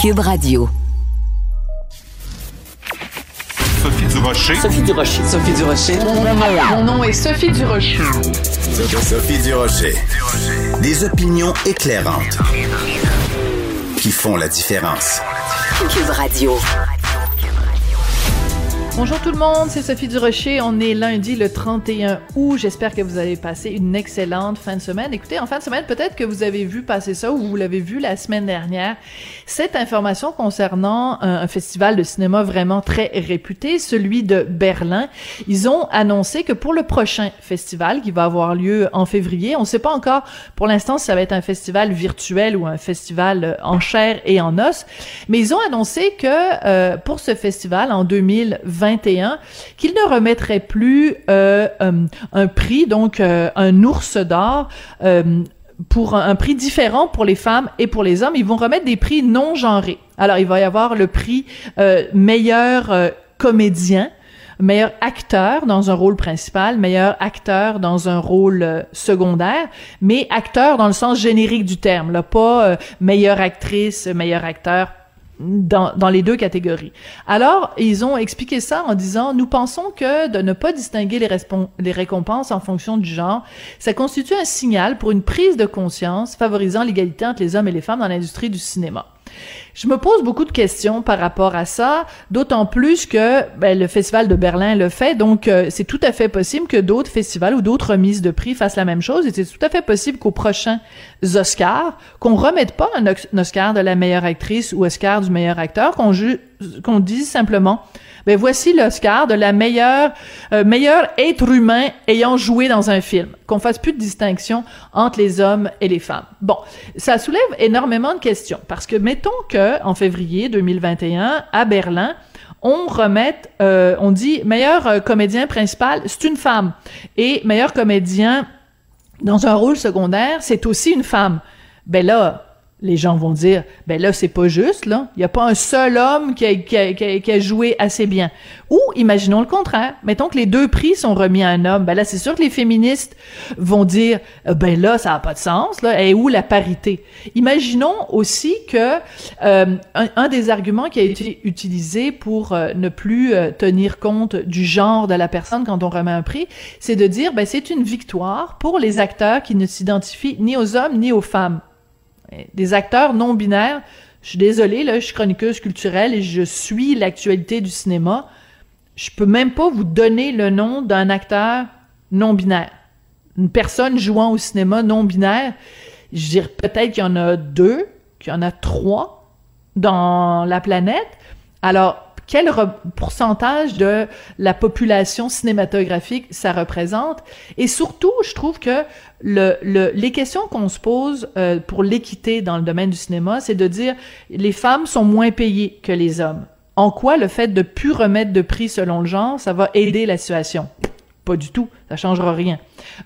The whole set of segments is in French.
Cube Radio. Sophie Durocher. Sophie Durocher. Sophie Durocher. Mon nom est Sophie Durocher. Sophie Durocher. Des opinions éclairantes qui font la différence. Cube Radio. Bonjour tout le monde, c'est Sophie Durocher. On est lundi le 31 août. J'espère que vous avez passé une excellente fin de semaine. Écoutez, en fin de semaine, peut-être que vous avez vu passer ça ou vous l'avez vu la semaine dernière. Cette information concernant un, festival de cinéma vraiment très réputé, celui de Berlin. Ils ont annoncé que pour le prochain festival qui va avoir lieu en février, on ne sait pas encore pour l'instant si ça va être un festival virtuel ou un festival en chair et en os, mais ils ont annoncé que euh, pour ce festival en 2020, qu'il ne remettrait plus euh, euh, un prix, donc euh, un ours d'or pour un, prix différent pour les femmes et pour les hommes. Ils vont remettre des prix non genrés. Alors, il va y avoir le prix meilleur comédien, meilleur acteur dans un rôle principal, meilleur acteur dans un rôle secondaire, mais acteur dans le sens générique du terme, là, pas meilleure actrice, meilleur acteur dans, dans, les deux catégories. Alors, ils ont expliqué ça en disant, nous pensons que de ne pas distinguer les, les récompenses en fonction du genre, ça constitue un signal pour une prise de conscience favorisant l'égalité entre les hommes et les femmes dans l'industrie du cinéma. Je me pose beaucoup de questions par rapport à ça, d'autant plus que ben, le Festival de Berlin le fait, donc euh, c'est tout à fait possible que d'autres festivals ou d'autres remises de prix fassent la même chose, et c'est tout à fait possible qu'aux prochains Oscars, qu'on remette pas un, Oscar de la meilleure actrice ou Oscar du meilleur acteur, qu'on qu'on dise simplement ben voici l'Oscar de la meilleure euh, meilleur être humain ayant joué dans un film. Qu'on fasse plus de distinction entre les hommes et les femmes. Bon, ça soulève énormément de questions parce que mettons que en février 2021 à Berlin, on remette, euh, on dit meilleur euh, comédien principal, c'est une femme, et meilleur comédien dans un rôle secondaire, c'est aussi une femme. Ben là, les gens vont dire ben là c'est pas juste là. Il y a pas un seul homme qui a, joué assez bien. Ou imaginons le contraire. Mettons que les deux prix sont remis à un homme. Ben là c'est sûr que les féministes vont dire euh, ben là ça a pas de sens là. Et où la parité? Imaginons aussi que euh, un, des arguments qui a été utilisé pour euh, ne plus tenir compte du genre de la personne quand on remet un prix c'est de dire ben c'est une victoire pour les acteurs qui ne s'identifient ni aux hommes ni aux femmes des acteurs non binaires. Je suis désolée, là, je suis chroniqueuse culturelle et je suis l'actualité du cinéma. Je peux même pas vous donner le nom d'un acteur non binaire. Une personne jouant au cinéma non binaire, je dirais peut-être qu'il y en a deux, qu'il y en a trois dans la planète. Alors, quel pourcentage de la population cinématographique ça représente. Et surtout, je trouve que le, les questions qu'on se pose euh, pour l'équité dans le domaine du cinéma, c'est de dire les femmes sont moins payées que les hommes. En quoi le fait de plus remettre de prix selon le genre, ça va aider la situation? Pas du tout, ça changera rien.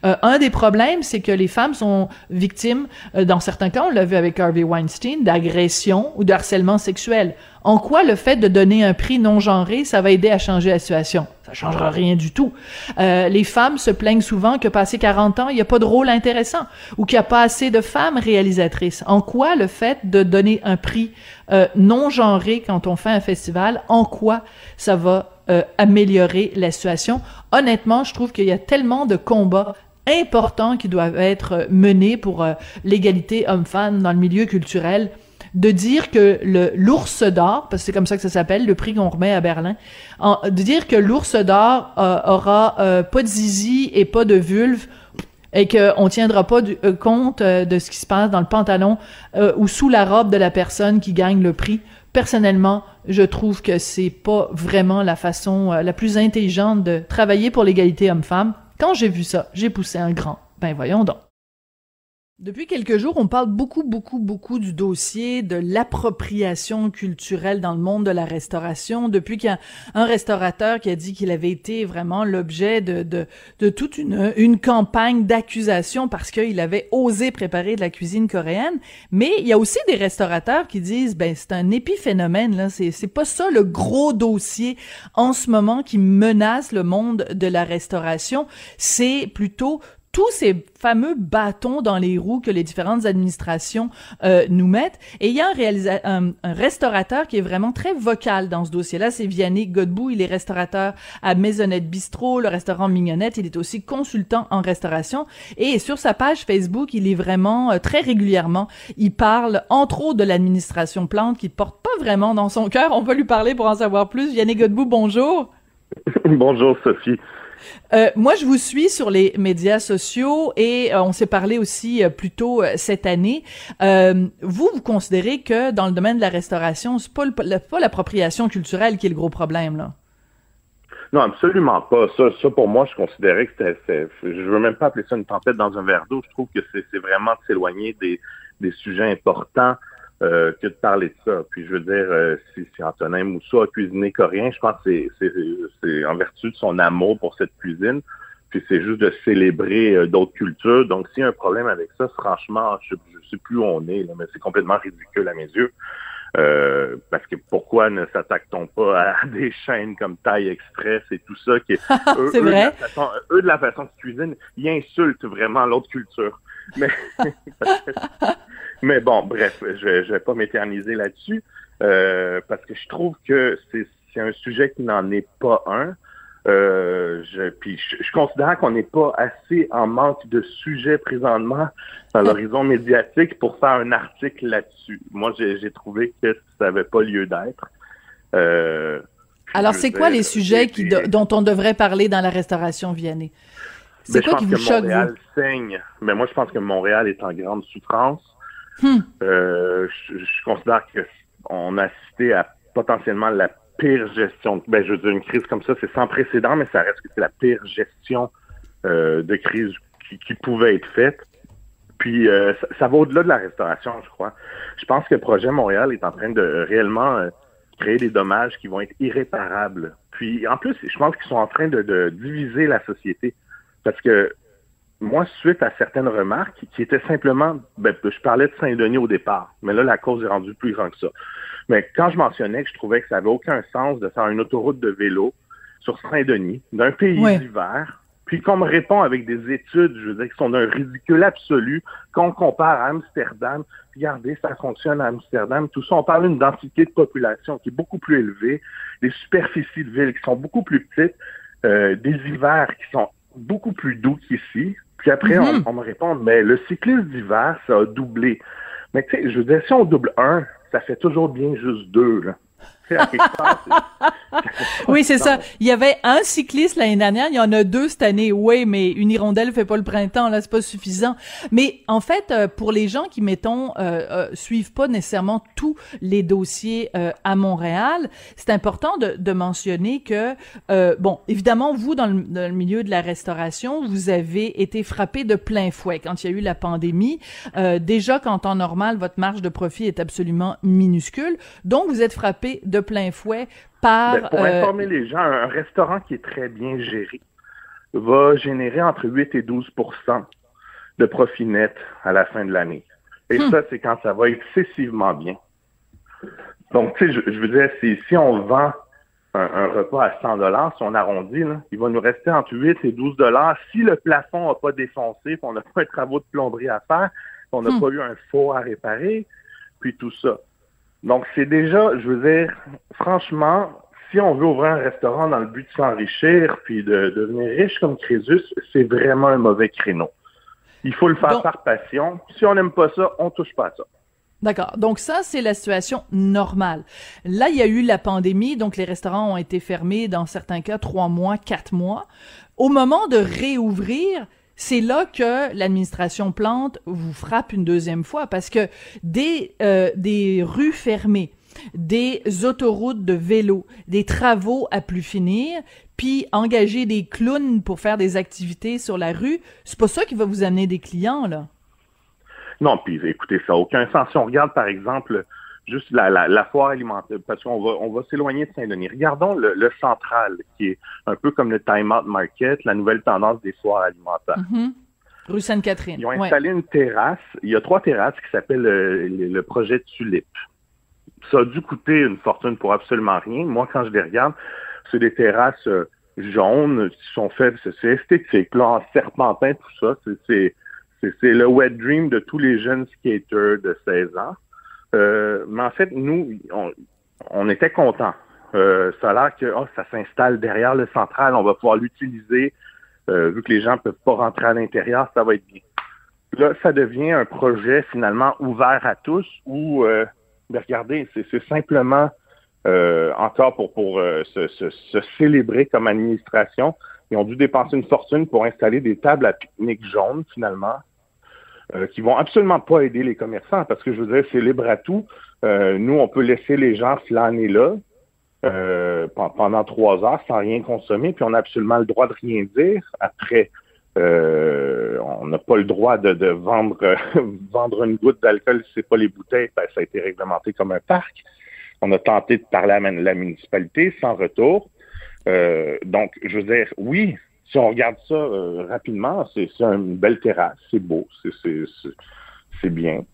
Euh, un des problèmes, c'est que les femmes sont victimes, euh, dans certains cas, on l'a vu avec Harvey Weinstein, d'agression ou de harcèlement sexuel. En quoi le fait de donner un prix non genré, ça va aider à changer la situation? Ça changera rien du tout. Euh, les femmes se plaignent souvent que passé 40 ans, il n'y a pas de rôle intéressant ou qu'il n'y a pas assez de femmes réalisatrices. En quoi le fait de donner un prix non genré quand on fait un festival, en quoi ça va euh, améliorer la situation? Honnêtement, je trouve qu'il y a tellement de combats importants qui doivent être menés pour l'égalité homme-femme dans le milieu culturel de dire que l'ours d'or, parce que c'est comme ça que ça s'appelle, le prix qu'on remet à Berlin, de dire que l'ours d'or euh, aura euh, pas de zizi et pas de vulve et qu'on tiendra pas euh, compte de ce qui se passe dans le pantalon ou sous la robe de la personne qui gagne le prix. Personnellement, je trouve que c'est pas vraiment la façon la plus intelligente de travailler pour l'égalité homme-femme. Quand j'ai vu ça, j'ai poussé un grand. Ben voyons donc. Depuis quelques jours, on parle beaucoup, beaucoup, beaucoup du dossier de l'appropriation culturelle dans le monde de la restauration. Depuis qu'il y a un restaurateur qui a dit qu'il avait été vraiment l'objet de, toute une, une campagne d'accusation parce qu'il avait osé préparer de la cuisine coréenne. Mais il y a aussi des restaurateurs qui disent, ben, c'est un épiphénomène, là. C'est, c'est pas ça le gros dossier en ce moment qui menace le monde de la restauration. C'est plutôt tous ces fameux bâtons dans les roues que les différentes administrations euh, nous mettent. Et il y a un, un, restaurateur qui est vraiment très vocal dans ce dossier-là, c'est Vianney Godbout. Il est restaurateur à Maisonnette Bistrot, le restaurant Mignonnette. Il est aussi consultant en restauration. Et sur sa page Facebook, il est vraiment euh, très régulièrement, il parle entre autres de l'administration Plante qui porte pas vraiment dans son cœur. On va lui parler pour en savoir plus. Vianney Godbout, bonjour. bonjour Sophie. Euh, moi, je vous suis sur les médias sociaux et euh, on s'est parlé aussi euh, plus tôt cette année. vous, vous considérez que dans le domaine de la restauration, c'est pas, pas l'appropriation culturelle qui est le gros problème, là? Non, absolument pas. Ça, ça pour moi, je considérais que c'était, je veux même pas appeler ça une tempête dans un verre d'eau. Je trouve que c'est vraiment de s'éloigner des, des sujets importants. Euh, que de parler de ça. Puis je veux dire, euh, si, si, Antonin Moussa a cuisiné coréen, je pense que c'est en vertu de son amour pour cette cuisine. Puis c'est juste de célébrer euh, d'autres cultures. Donc s'il y a un problème avec ça, franchement, je ne sais plus où on est, mais c'est complètement ridicule à mes yeux. parce que pourquoi ne s'attaque-t-on pas à des chaînes comme Taille Express et tout ça qui est, eux, vrai. De la façon, eux de la façon qu'ils cuisinent, ils insultent vraiment l'autre culture. Mais Mais bon, bref, je ne vais pas m'éterniser là-dessus euh, parce que je trouve que c'est un sujet qui n'en est pas un. Euh, je, puis je, considère qu'on n'est pas assez en manque de sujets présentement dans l'horizon médiatique pour faire un article là-dessus. Moi, j'ai trouvé que ça n'avait pas lieu d'être. Euh, Alors, c'est quoi les sujets qui, dont on devrait parler dans la restauration Vianney? C'est quoi qui vous choque, Montréal saigne. Mais moi, je pense que Montréal est en grande souffrance. Hmm. Euh, je, considère qu'on a assisté à potentiellement la pire gestion. Ben, je veux dire, une crise comme ça, c'est sans précédent, mais ça reste que c'est la pire gestion euh, de crise qui, pouvait être faite. Puis euh, ça, va au-delà de la restauration, je crois. Je pense que le projet Montréal est en train de réellement créer des dommages qui vont être irréparables. Puis en plus, je pense qu'ils sont en train de diviser la société. Parce que moi, suite à certaines remarques qui étaient simplement, ben, je parlais de Saint-Denis au départ, mais là, la cause est rendue plus grande que ça. Mais quand je mentionnais que je trouvais que ça n'avait aucun sens de faire une autoroute de vélo sur Saint-Denis, d'un pays d'hiver, puis qu'on me répond avec des études, je veux dire, qui sont d'un ridicule absolu, qu'on compare à Amsterdam, regardez, ça fonctionne à Amsterdam, tout ça, on parle d'une densité de population qui est beaucoup plus élevée, des superficies de ville qui sont beaucoup plus petites, euh, des hivers qui sont beaucoup plus doux qu'ici. Puis après, on, mhm. on, me répond, mais le cyclisme d'hiver, ça a doublé. Mais tu sais, je veux dire, si on double un, ça fait toujours bien juste deux. Là. oui, c'est ça. Il y avait un cycliste l'année dernière, il y en a deux cette année. Oui, mais une hirondelle fait pas le printemps, là, c'est pas suffisant. Mais en fait, euh, pour les gens qui, mettons, euh, euh, suivent pas nécessairement tous les dossiers euh, à Montréal, c'est important de, de, mentionner que, bon, évidemment, vous, dans le, dans le, milieu de la restauration, vous avez été frappé de plein fouet quand il y a eu la pandémie. déjà, qu'en temps normal, votre marge de profit est absolument minuscule. Donc, vous êtes frappé de plein fouet par... Ben, pour euh, informer les gens, un restaurant qui est très bien géré va générer entre 8 et 12% de profit net à la fin de l'année. Et hmm. ça, c'est quand ça va excessivement bien. Donc, tu sais, je, veux dire, si, on vend un, repas à 100 dollars, si on arrondit, il va nous rester entre 8 et 12 dollars si le plafond n'a pas défoncé, qu'on n'a pas un travaux de plomberie à faire, qu'on n'a hmm. pas eu un four à réparer, puis tout ça. Donc, c'est déjà, je veux dire, franchement, si on veut ouvrir un restaurant dans le but de s'enrichir puis de, devenir riche comme Crésus, c'est vraiment un mauvais créneau. Il faut le faire par passion. Si on n'aime pas ça, on touche pas à ça. D'accord. Donc ça, c'est la situation normale. Là, il y a eu la pandémie, donc les restaurants ont été fermés dans certains cas trois mois, quatre mois. Au moment de réouvrir, c'est là que l'administration Plante vous frappe une deuxième fois parce que des, euh, rues fermées, des autoroutes de vélo, des travaux à plus finir, puis engager des clowns pour faire des activités sur la rue, c'est pas ça qui va vous amener des clients, là. Non, puis écoutez, ça n'a aucun sens. Si on regarde, par exemple, juste la, la, la foire alimentaire, parce qu'on va, on va s'éloigner de Saint-Denis. Regardons le, central, qui est un peu comme le Time Out Market, la nouvelle tendance des foires alimentaires. Mm-hmm. Rue Sainte-Catherine. Ils ont installé une terrasse. Il y a trois terrasses qui s'appellent le, projet Tulipe. Ça a dû coûter une fortune pour absolument rien. Moi, quand je les regarde, c'est des terrasses euh, jaunes qui sont faits, c'est esthétique, là, en serpentin, tout ça. C'est le wet dream de tous les jeunes skaters de 16 ans. Euh, mais en fait, nous, on, était contents. Euh, ça a l'air que oh, ça s'installe derrière le central, on va pouvoir l'utiliser. Euh, vu que les gens ne peuvent pas rentrer à l'intérieur, ça va être bien. Là, ça devient un projet finalement ouvert à tous où, euh, ben, regardez, c'est simplement euh, encore pour, pour se, se, célébrer comme administration. Ils ont dû dépenser une fortune pour installer des tables à pique-nique jaunes finalement, euh, qui vont absolument pas aider les commerçants parce que je veux dire, c'est libre à tout. nous, on peut laisser les gens flâner là, euh, pendant trois heures sans rien consommer, puis on a absolument le droit de rien dire. Après, euh, on n'a pas le droit de, vendre vendre une goutte d'alcool si c'est pas les bouteilles, ben, ça a été réglementé comme un parc. On a tenté de parler à la municipalité sans retour. Euh, donc, je veux dire, oui, si on regarde ça rapidement, c'est une belle terrasse, c'est beau, c'est bien.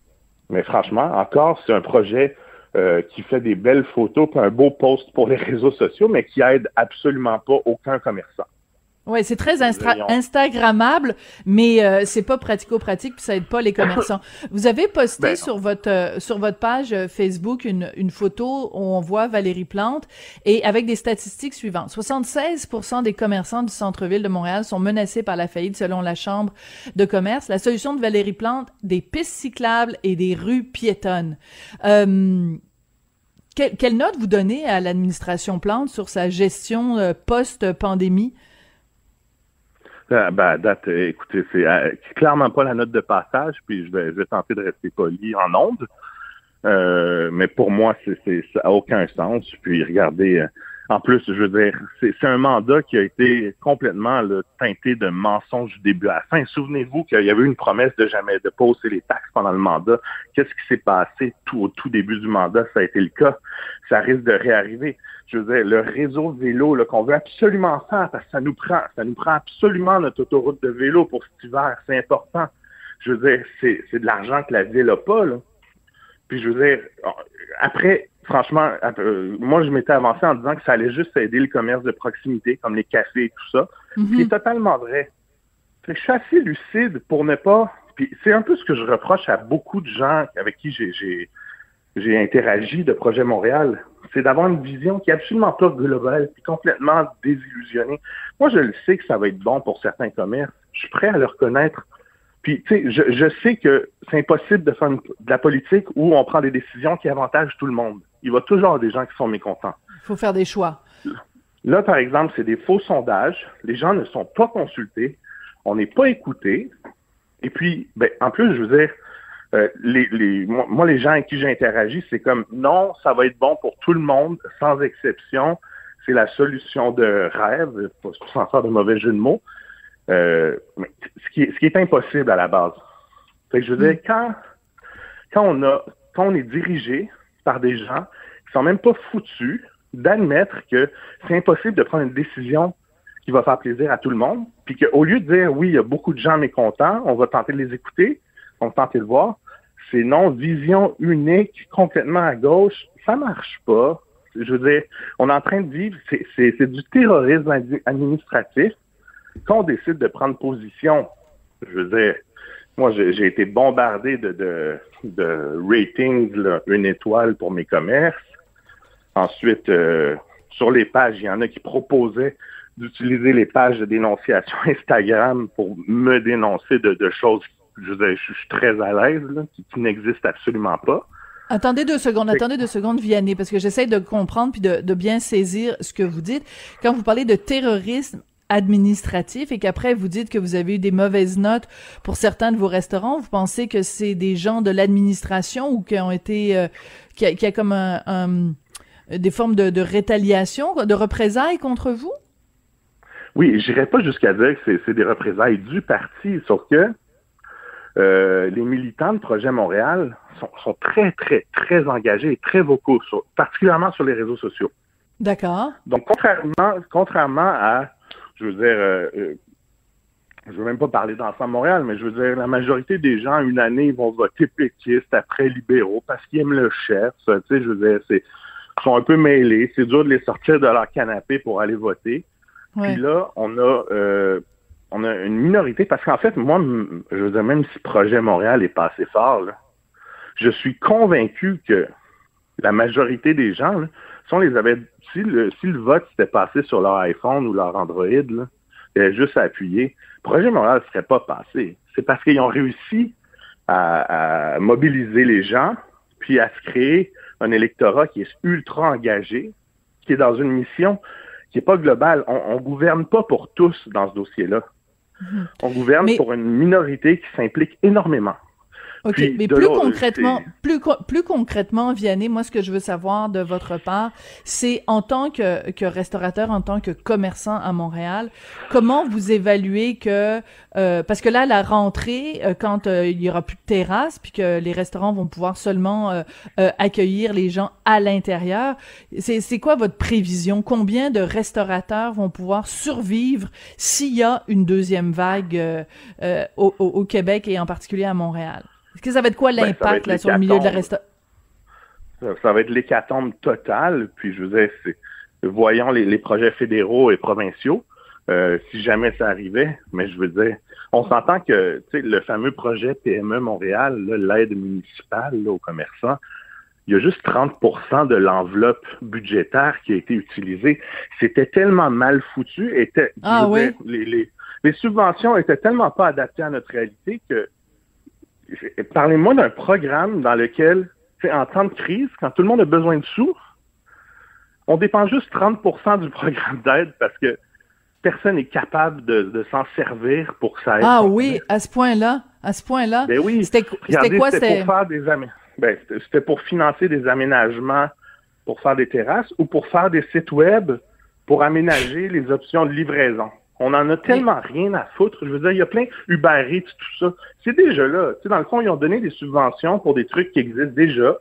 Mais franchement, encore, c'est un projet euh, qui fait des belles photos, un beau post pour les réseaux sociaux, mais qui aide absolument pas aucun commerçant. Oui, c'est très instagrammable, mais euh, c'est pas pratico-pratique puis ça aide pas les commerçants. Vous avez posté ben sur votre euh, sur votre page euh, Facebook une, une photo où on voit Valérie Plante et avec des statistiques suivantes. 76% des commerçants du centre-ville de Montréal sont menacés par la faillite selon la Chambre de commerce. La solution de Valérie Plante, des pistes cyclables et des rues piétonnes. Euh, quelle, note vous donnez à l'administration Plante sur sa gestion post-pandémie? Ah, ben, date, écoutez, c'est euh, clairement pas la note de passage, puis je vais, tenter de rester poli en ondes. Euh, mais pour moi, c'est, ça n'a aucun sens. Puis regardez, euh, en plus, je veux dire, c'est, un mandat qui a été complètement teinté de mensonges du début à la fin. Souvenez-vous qu'il y avait eu une promesse de jamais de poser les taxes pendant le mandat. Qu'est-ce qui s'est passé tout au tout début du mandat? Ça a été le cas. Ça risque de réarriver je veux dire, le réseau de vélo qu'on veut absolument faire parce que ça nous prend, ça nous prend absolument notre autoroute de vélo pour cet hiver, c'est important. Je veux dire, c'est, de l'argent que la ville n'a pas, là. Puis je veux dire, après, franchement, euh, moi je m'étais avancé en disant que ça allait juste aider le commerce de proximité, comme les cafés et tout ça. C'est totalement vrai. je suis assez lucide pour ne pas. Puis c'est un peu ce que je reproche à beaucoup de gens avec qui j'ai, j'ai, interagi de Projet Montréal c'est d'avoir une vision qui est absolument pas globale, puis complètement désillusionnée. Moi, je le sais que ça va être bon pour certains commerces. Je suis prêt à le reconnaître. Puis, tu sais, je, je, sais que c'est impossible de faire de la politique où on prend des décisions qui avantagent tout le monde. Il va toujours y avoir des gens qui sont mécontents. Il faut faire des choix. Là, par exemple, c'est des faux sondages. Les gens ne sont pas consultés. On n'est pas écouté. Et puis, ben, en plus, je veux dire, euh, les, les, moi, les gens avec qui j'interagis, c'est comme non, ça va être bon pour tout le monde, sans exception. C'est la solution de rêve, sans faire de mauvais jeu de mots. Euh, ce, qui est, ce qui est impossible à la base. Fait que je veux dire, mm. quand, quand, on a, quand on est dirigé par des gens qui sont même pas foutus d'admettre que c'est impossible de prendre une décision qui va faire plaisir à tout le monde, puis qu'au lieu de dire oui, il y a beaucoup de gens mécontents, on va tenter de les écouter, on va tenter de voir, c'est non vision unique, complètement à gauche, ça marche pas. Je veux dire, on est en train de vivre, c'est du terrorisme administratif. Quand on décide de prendre position, je veux dire, moi, j'ai été bombardé de, de, de ratings, une étoile pour mes commerces. Ensuite, euh, sur les pages, il y en a qui proposaient d'utiliser les pages de dénonciation Instagram pour me dénoncer de, de choses je, je, suis très à l'aise, qui, n'existe absolument pas. Attendez deux secondes, attendez deux secondes, Vianney, parce que j'essaie de comprendre puis de, bien saisir ce que vous dites. Quand vous parlez de terrorisme administratif et qu'après vous dites que vous avez eu des mauvaises notes pour certains de vos restaurants, vous pensez que c'est des gens de l'administration ou qui ont été, euh, qui, a, a, comme un, des formes de, de rétaliation, de représailles contre vous? Oui, j'irais pas jusqu'à dire que c'est des représailles du parti, sauf que euh, les militants de Projet Montréal sont, très, très, très engagés et très vocaux, particulièrement sur les réseaux sociaux. D'accord. Donc, contrairement, contrairement à, je veux dire, euh, euh, je veux même pas parler d'Ensemble Montréal, mais je veux dire, la majorité des gens, une année, ils vont voter péquistes après libéraux parce qu'ils aiment le chef. Tu sais, je veux dire, c'est, sont un peu mêlés. C'est dur de les sortir de leur canapé pour aller voter. Puis là, on a on a une minorité, parce qu'en fait, moi, je veux dire, même si Projet Montréal est passé fort, je suis convaincu que la majorité des gens, si les avait, si le, si le vote s'était passé sur leur iPhone ou leur Android, là, il juste à appuyer, Projet Montréal ne serait pas passé. C'est parce qu'ils ont réussi à, mobiliser les gens, puis à se créer un électorat qui est ultra engagé, qui est dans une mission qui n'est pas globale. On ne gouverne pas pour tous dans ce dossier-là. On gouverne pour une minorité qui s'implique énormément. OK, mais plus concrètement, plus, plus concrètement, Vianney, moi, ce que je veux savoir de votre part, c'est en tant que, que restaurateur, en tant que commerçant à Montréal, comment vous évaluez que, euh, parce que là, la rentrée, euh, quand euh, il y aura plus de terrasse, puis que les restaurants vont pouvoir seulement accueillir les gens à l'intérieur, c'est quoi votre prévision? Combien de restaurateurs vont pouvoir survivre s'il y a une deuxième vague au, au Québec et en particulier à Montréal? Est-ce que ça va être quoi ben, l'impact sur le milieu de la restauration? Ça, va être l'hécatombe totale. Puis je vous disais, voyons les, projets fédéraux et provinciaux, euh, si jamais ça arrivait, mais je veux dire, on s'entend que le fameux projet PME Montréal, l'aide municipale aux commerçants, il y a juste 30% de l'enveloppe budgétaire qui a été utilisée. C'était tellement mal foutu. Était, ah, oui? les, les subventions étaient tellement pas adaptées à notre réalité que Parlez-moi d'un programme dans lequel, en temps de crise, quand tout le monde a besoin de sous, on dépend juste 30% du programme d'aide parce que personne n'est capable de, s'en servir pour ça. Ah oui, à ce point-là, à ce point-là. Ben oui. C'était quoi C'était pour faire des ben, c'était pour financer des aménagements pour faire des terrasses ou pour faire des sites web pour aménager les options de livraison. On en a tellement rien à foutre. Je veux dire, il y a plein Uber Eats, tout ça. C'est déjà là. Tu sais, dans le fond, ils ont donné des subventions pour des trucs qui existent déjà.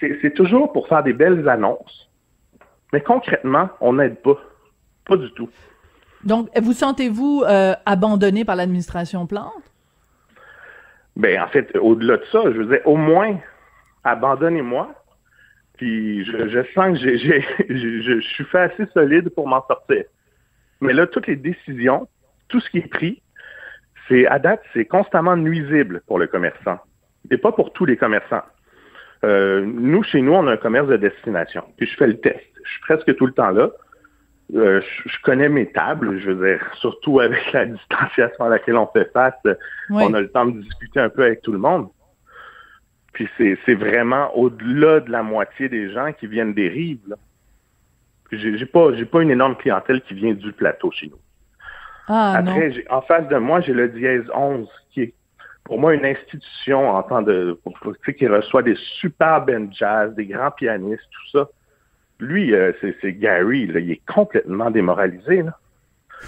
C'est toujours pour faire des belles annonces. Mais concrètement, on n'aide pas. Pas du tout. Donc, vous sentez-vous euh, abandonné par l'administration Plante? Ben, en fait, au-delà de ça, je veux dire, au moins, abandonnez-moi. Puis je, sens que j'ai, je suis fait assez solide pour m'en sortir. Mais là, toutes les décisions, tout ce qui est pris, c'est à date, c'est constamment nuisible pour le commerçant. Et pas pour tous les commerçants. Euh, nous, chez nous, on a un commerce de destination. Puis je fais le test. Je suis presque tout le temps là. Euh, je, connais mes tables, je veux dire, surtout avec la distanciation à laquelle on fait face, on a le temps de discuter un peu avec tout le monde. Puis c'est vraiment au-delà de la moitié des gens qui viennent des rives. Là j'ai pas j'ai pas une énorme clientèle qui vient du plateau chez nous. Ah, Après, en face de moi, j'ai le dièse 11 qui est pour moi une institution en temps de qui reçoit des super bands jazz, des grands pianistes, tout ça. Lui, euh, c'est Gary, là, il est complètement démoralisé. Là.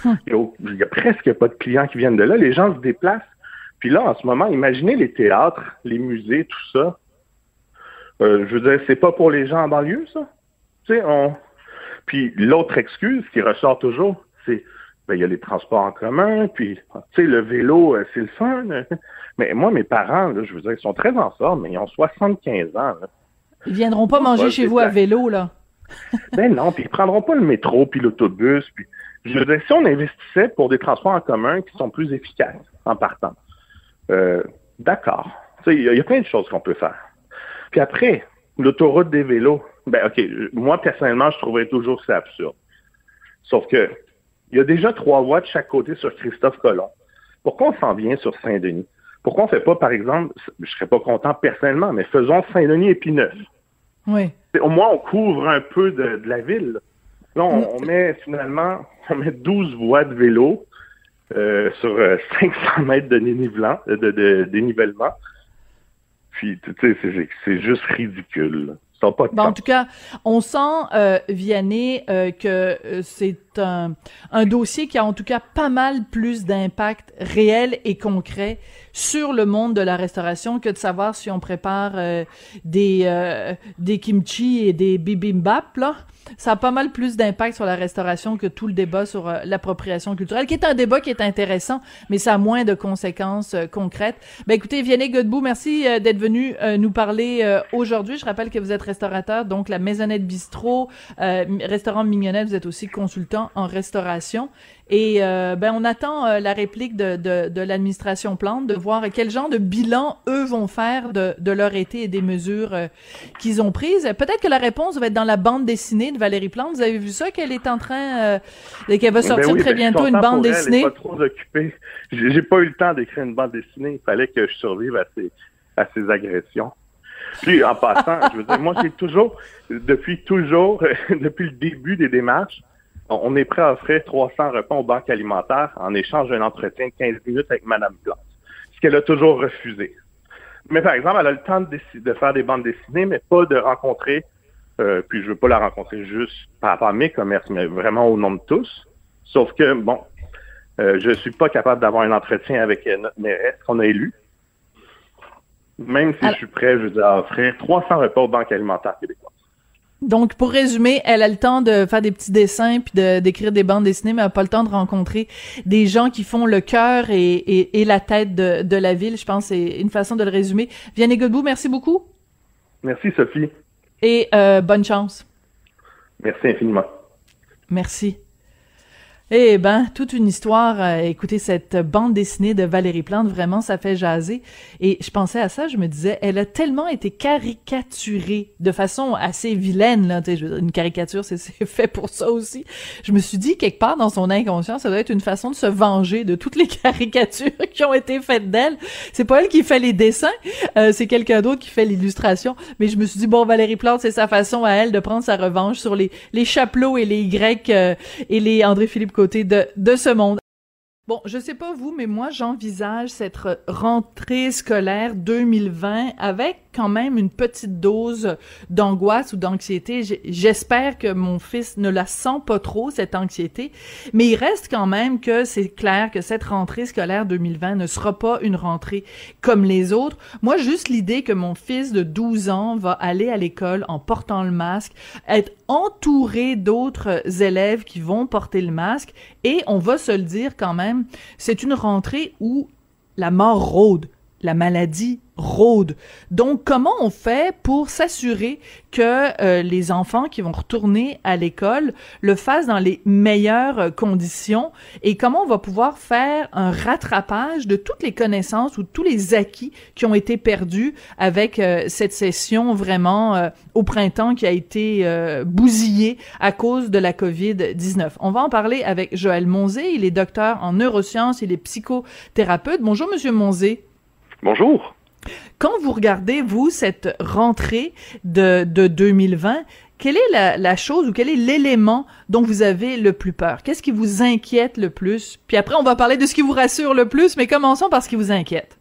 Hum. Il, y a, presque pas de clients qui viennent de là. Les gens se déplacent. Puis là, en ce moment, imaginez les théâtres, les musées, tout ça. Euh, je veux dire, c'est pas pour les gens en banlieue, ça? Tu sais, on, puis l'autre excuse qui ressort toujours, c'est ben, il y a les transports en commun, puis tu sais, le vélo, euh, c'est le fun. Mais moi, mes parents, là, je veux dire, ils sont très en forme, mais ils ont 75 ans. Là. Ils viendront pas manger chez vous à vélo, là. ben non, puis ils prendront pas le métro, puis l'autobus, puis je veux dire, si on investissait pour des transports en commun qui sont plus efficaces en partant, euh, d'accord. Tu sais, il y, a plein de choses qu'on peut faire. Puis après, l'autoroute des vélos, ben, OK, moi, personnellement, je trouverais toujours que c'est absurde. Sauf que, il y a déjà trois voies de chaque côté sur Christophe Colomb. Pourquoi on s'en vient sur Saint-Denis? Pourquoi on fait pas, par exemple, je serais pas content personnellement, mais faisons Saint-Denis et Pineuf. Oui. Au moins, on couvre un peu de, la ville. Là, on, met finalement, on met 12 voies de vélo euh, sur 500 euh, mètres de, dénivellement, de, de dénivellement. Puis, tu sais, c'est juste ridicule. en tout cas, on sent, euh, Vianney, euh, que euh, c'est un, un, dossier qui a en tout cas pas mal plus d'impact réel et concret sur le monde de la restauration que de savoir si on prépare euh, des, des kimchi et des bibimbap, là ça a pas mal plus d'impact sur la restauration que tout le débat sur euh, l'appropriation culturelle, qui est un débat qui est intéressant, mais ça a moins de conséquences euh, concrètes. Ben écoutez, Vianney Godbout, merci euh, d'être venu nous parler aujourd'hui. Je rappelle que vous êtes restaurateur, donc la Maisonnette Bistrot, euh, restaurant Mignonnette, vous êtes aussi consultant en restauration. Et euh, ben on attend euh, la réplique de, de, de l'administration Plante, de voir quel genre de bilan eux vont faire de, de leur été et des mesures euh, qu'ils ont prises. Peut-être que la réponse va être dans la bande dessinée de Valérie Plante. Vous avez vu ça qu'elle est en train et qu'elle va ben sortir très ben, bientôt une bande dessinée. Elle, pas trop occupée. J'ai pas eu le temps d'écrire une bande dessinée. Il fallait que je survive à ces à ces agressions. Puis en passant, je veux dire, moi j'ai toujours, depuis toujours, depuis le début des démarches, on est prêt à offrir 300 repas aux banques alimentaires en échange d'un entretien de 15 minutes avec Mme Blanc, ce qu'elle a toujours refusé. Mais par exemple, elle a le temps de, de faire des bandes dessinées, mais pas de rencontrer, euh, puis je veux pas la rencontrer juste par rapport à mes commerces, mais vraiment au nom de tous. Sauf que, bon, euh, je suis pas capable d'avoir un entretien avec notre mairesse qu'on a élu. Même si je suis prêt, je veux dire, à offrir 300 repas aux banques alimentaires québécoises. Donc, pour résumer, elle a le temps de faire des petits dessins puis d'écrire des bandes dessinées, mais elle n'a pas le temps de rencontrer des gens qui font le cœur et, la tête de, la ville. Je pense c'est une façon de le résumer. Vianney Godbout, merci beaucoup. Merci, Sophie. Et euh, bonne chance. Merci infiniment. Merci. Eh ben, toute une histoire. Euh, écoutez, cette bande dessinée de Valérie Plante, vraiment, ça fait jaser. Et je pensais à ça, je me disais, elle a tellement été caricaturée de façon assez vilaine, là. Tu sais, une caricature, c'est fait pour ça aussi. Je me suis dit, quelque part dans son inconscient, ça doit être une façon de se venger de toutes les caricatures qui ont été faites d'elle. C'est pas elle qui fait les dessins, euh, c'est quelqu'un d'autre qui fait l'illustration. Mais je me suis dit, bon, Valérie Plante, c'est sa façon à elle de prendre sa revanche sur les, les chapelots et les Y euh, et les André-Philippe côté de, ce monde. Bon, je sais pas vous, mais moi, j'envisage cette rentrée scolaire 2020 avec quand même une petite dose d'angoisse ou d'anxiété. J'espère que mon fils ne la sent pas trop, cette anxiété, mais il reste quand même que c'est clair que cette rentrée scolaire 2020 ne sera pas une rentrée comme les autres. Moi, juste l'idée que mon fils de 12 ans va aller à l'école en portant le masque, être entouré d'autres élèves qui vont porter le masque, et on va se le dire quand même, c'est une rentrée où la mort rôde, la maladie rôde. Donc, comment on fait pour s'assurer que euh, les enfants qui vont retourner à l'école le fassent dans les meilleures euh, conditions et comment on va pouvoir faire un rattrapage de toutes les connaissances ou tous les acquis qui ont été perdus avec euh, cette session vraiment au printemps qui a été bousillée à cause de la COVID-19. On va en parler avec Joël Monzé. Il est docteur en neurosciences, il est psychothérapeute. Bonjour, Monsieur Monzé. Bonjour. Quand vous regardez, vous, cette rentrée de, de 2020, quelle est la, la, chose ou quel est l'élément dont vous avez le plus peur? Qu'est-ce qui vous inquiète le plus? Puis après, on va parler de ce qui vous rassure le plus, mais commençons par ce qui vous inquiète.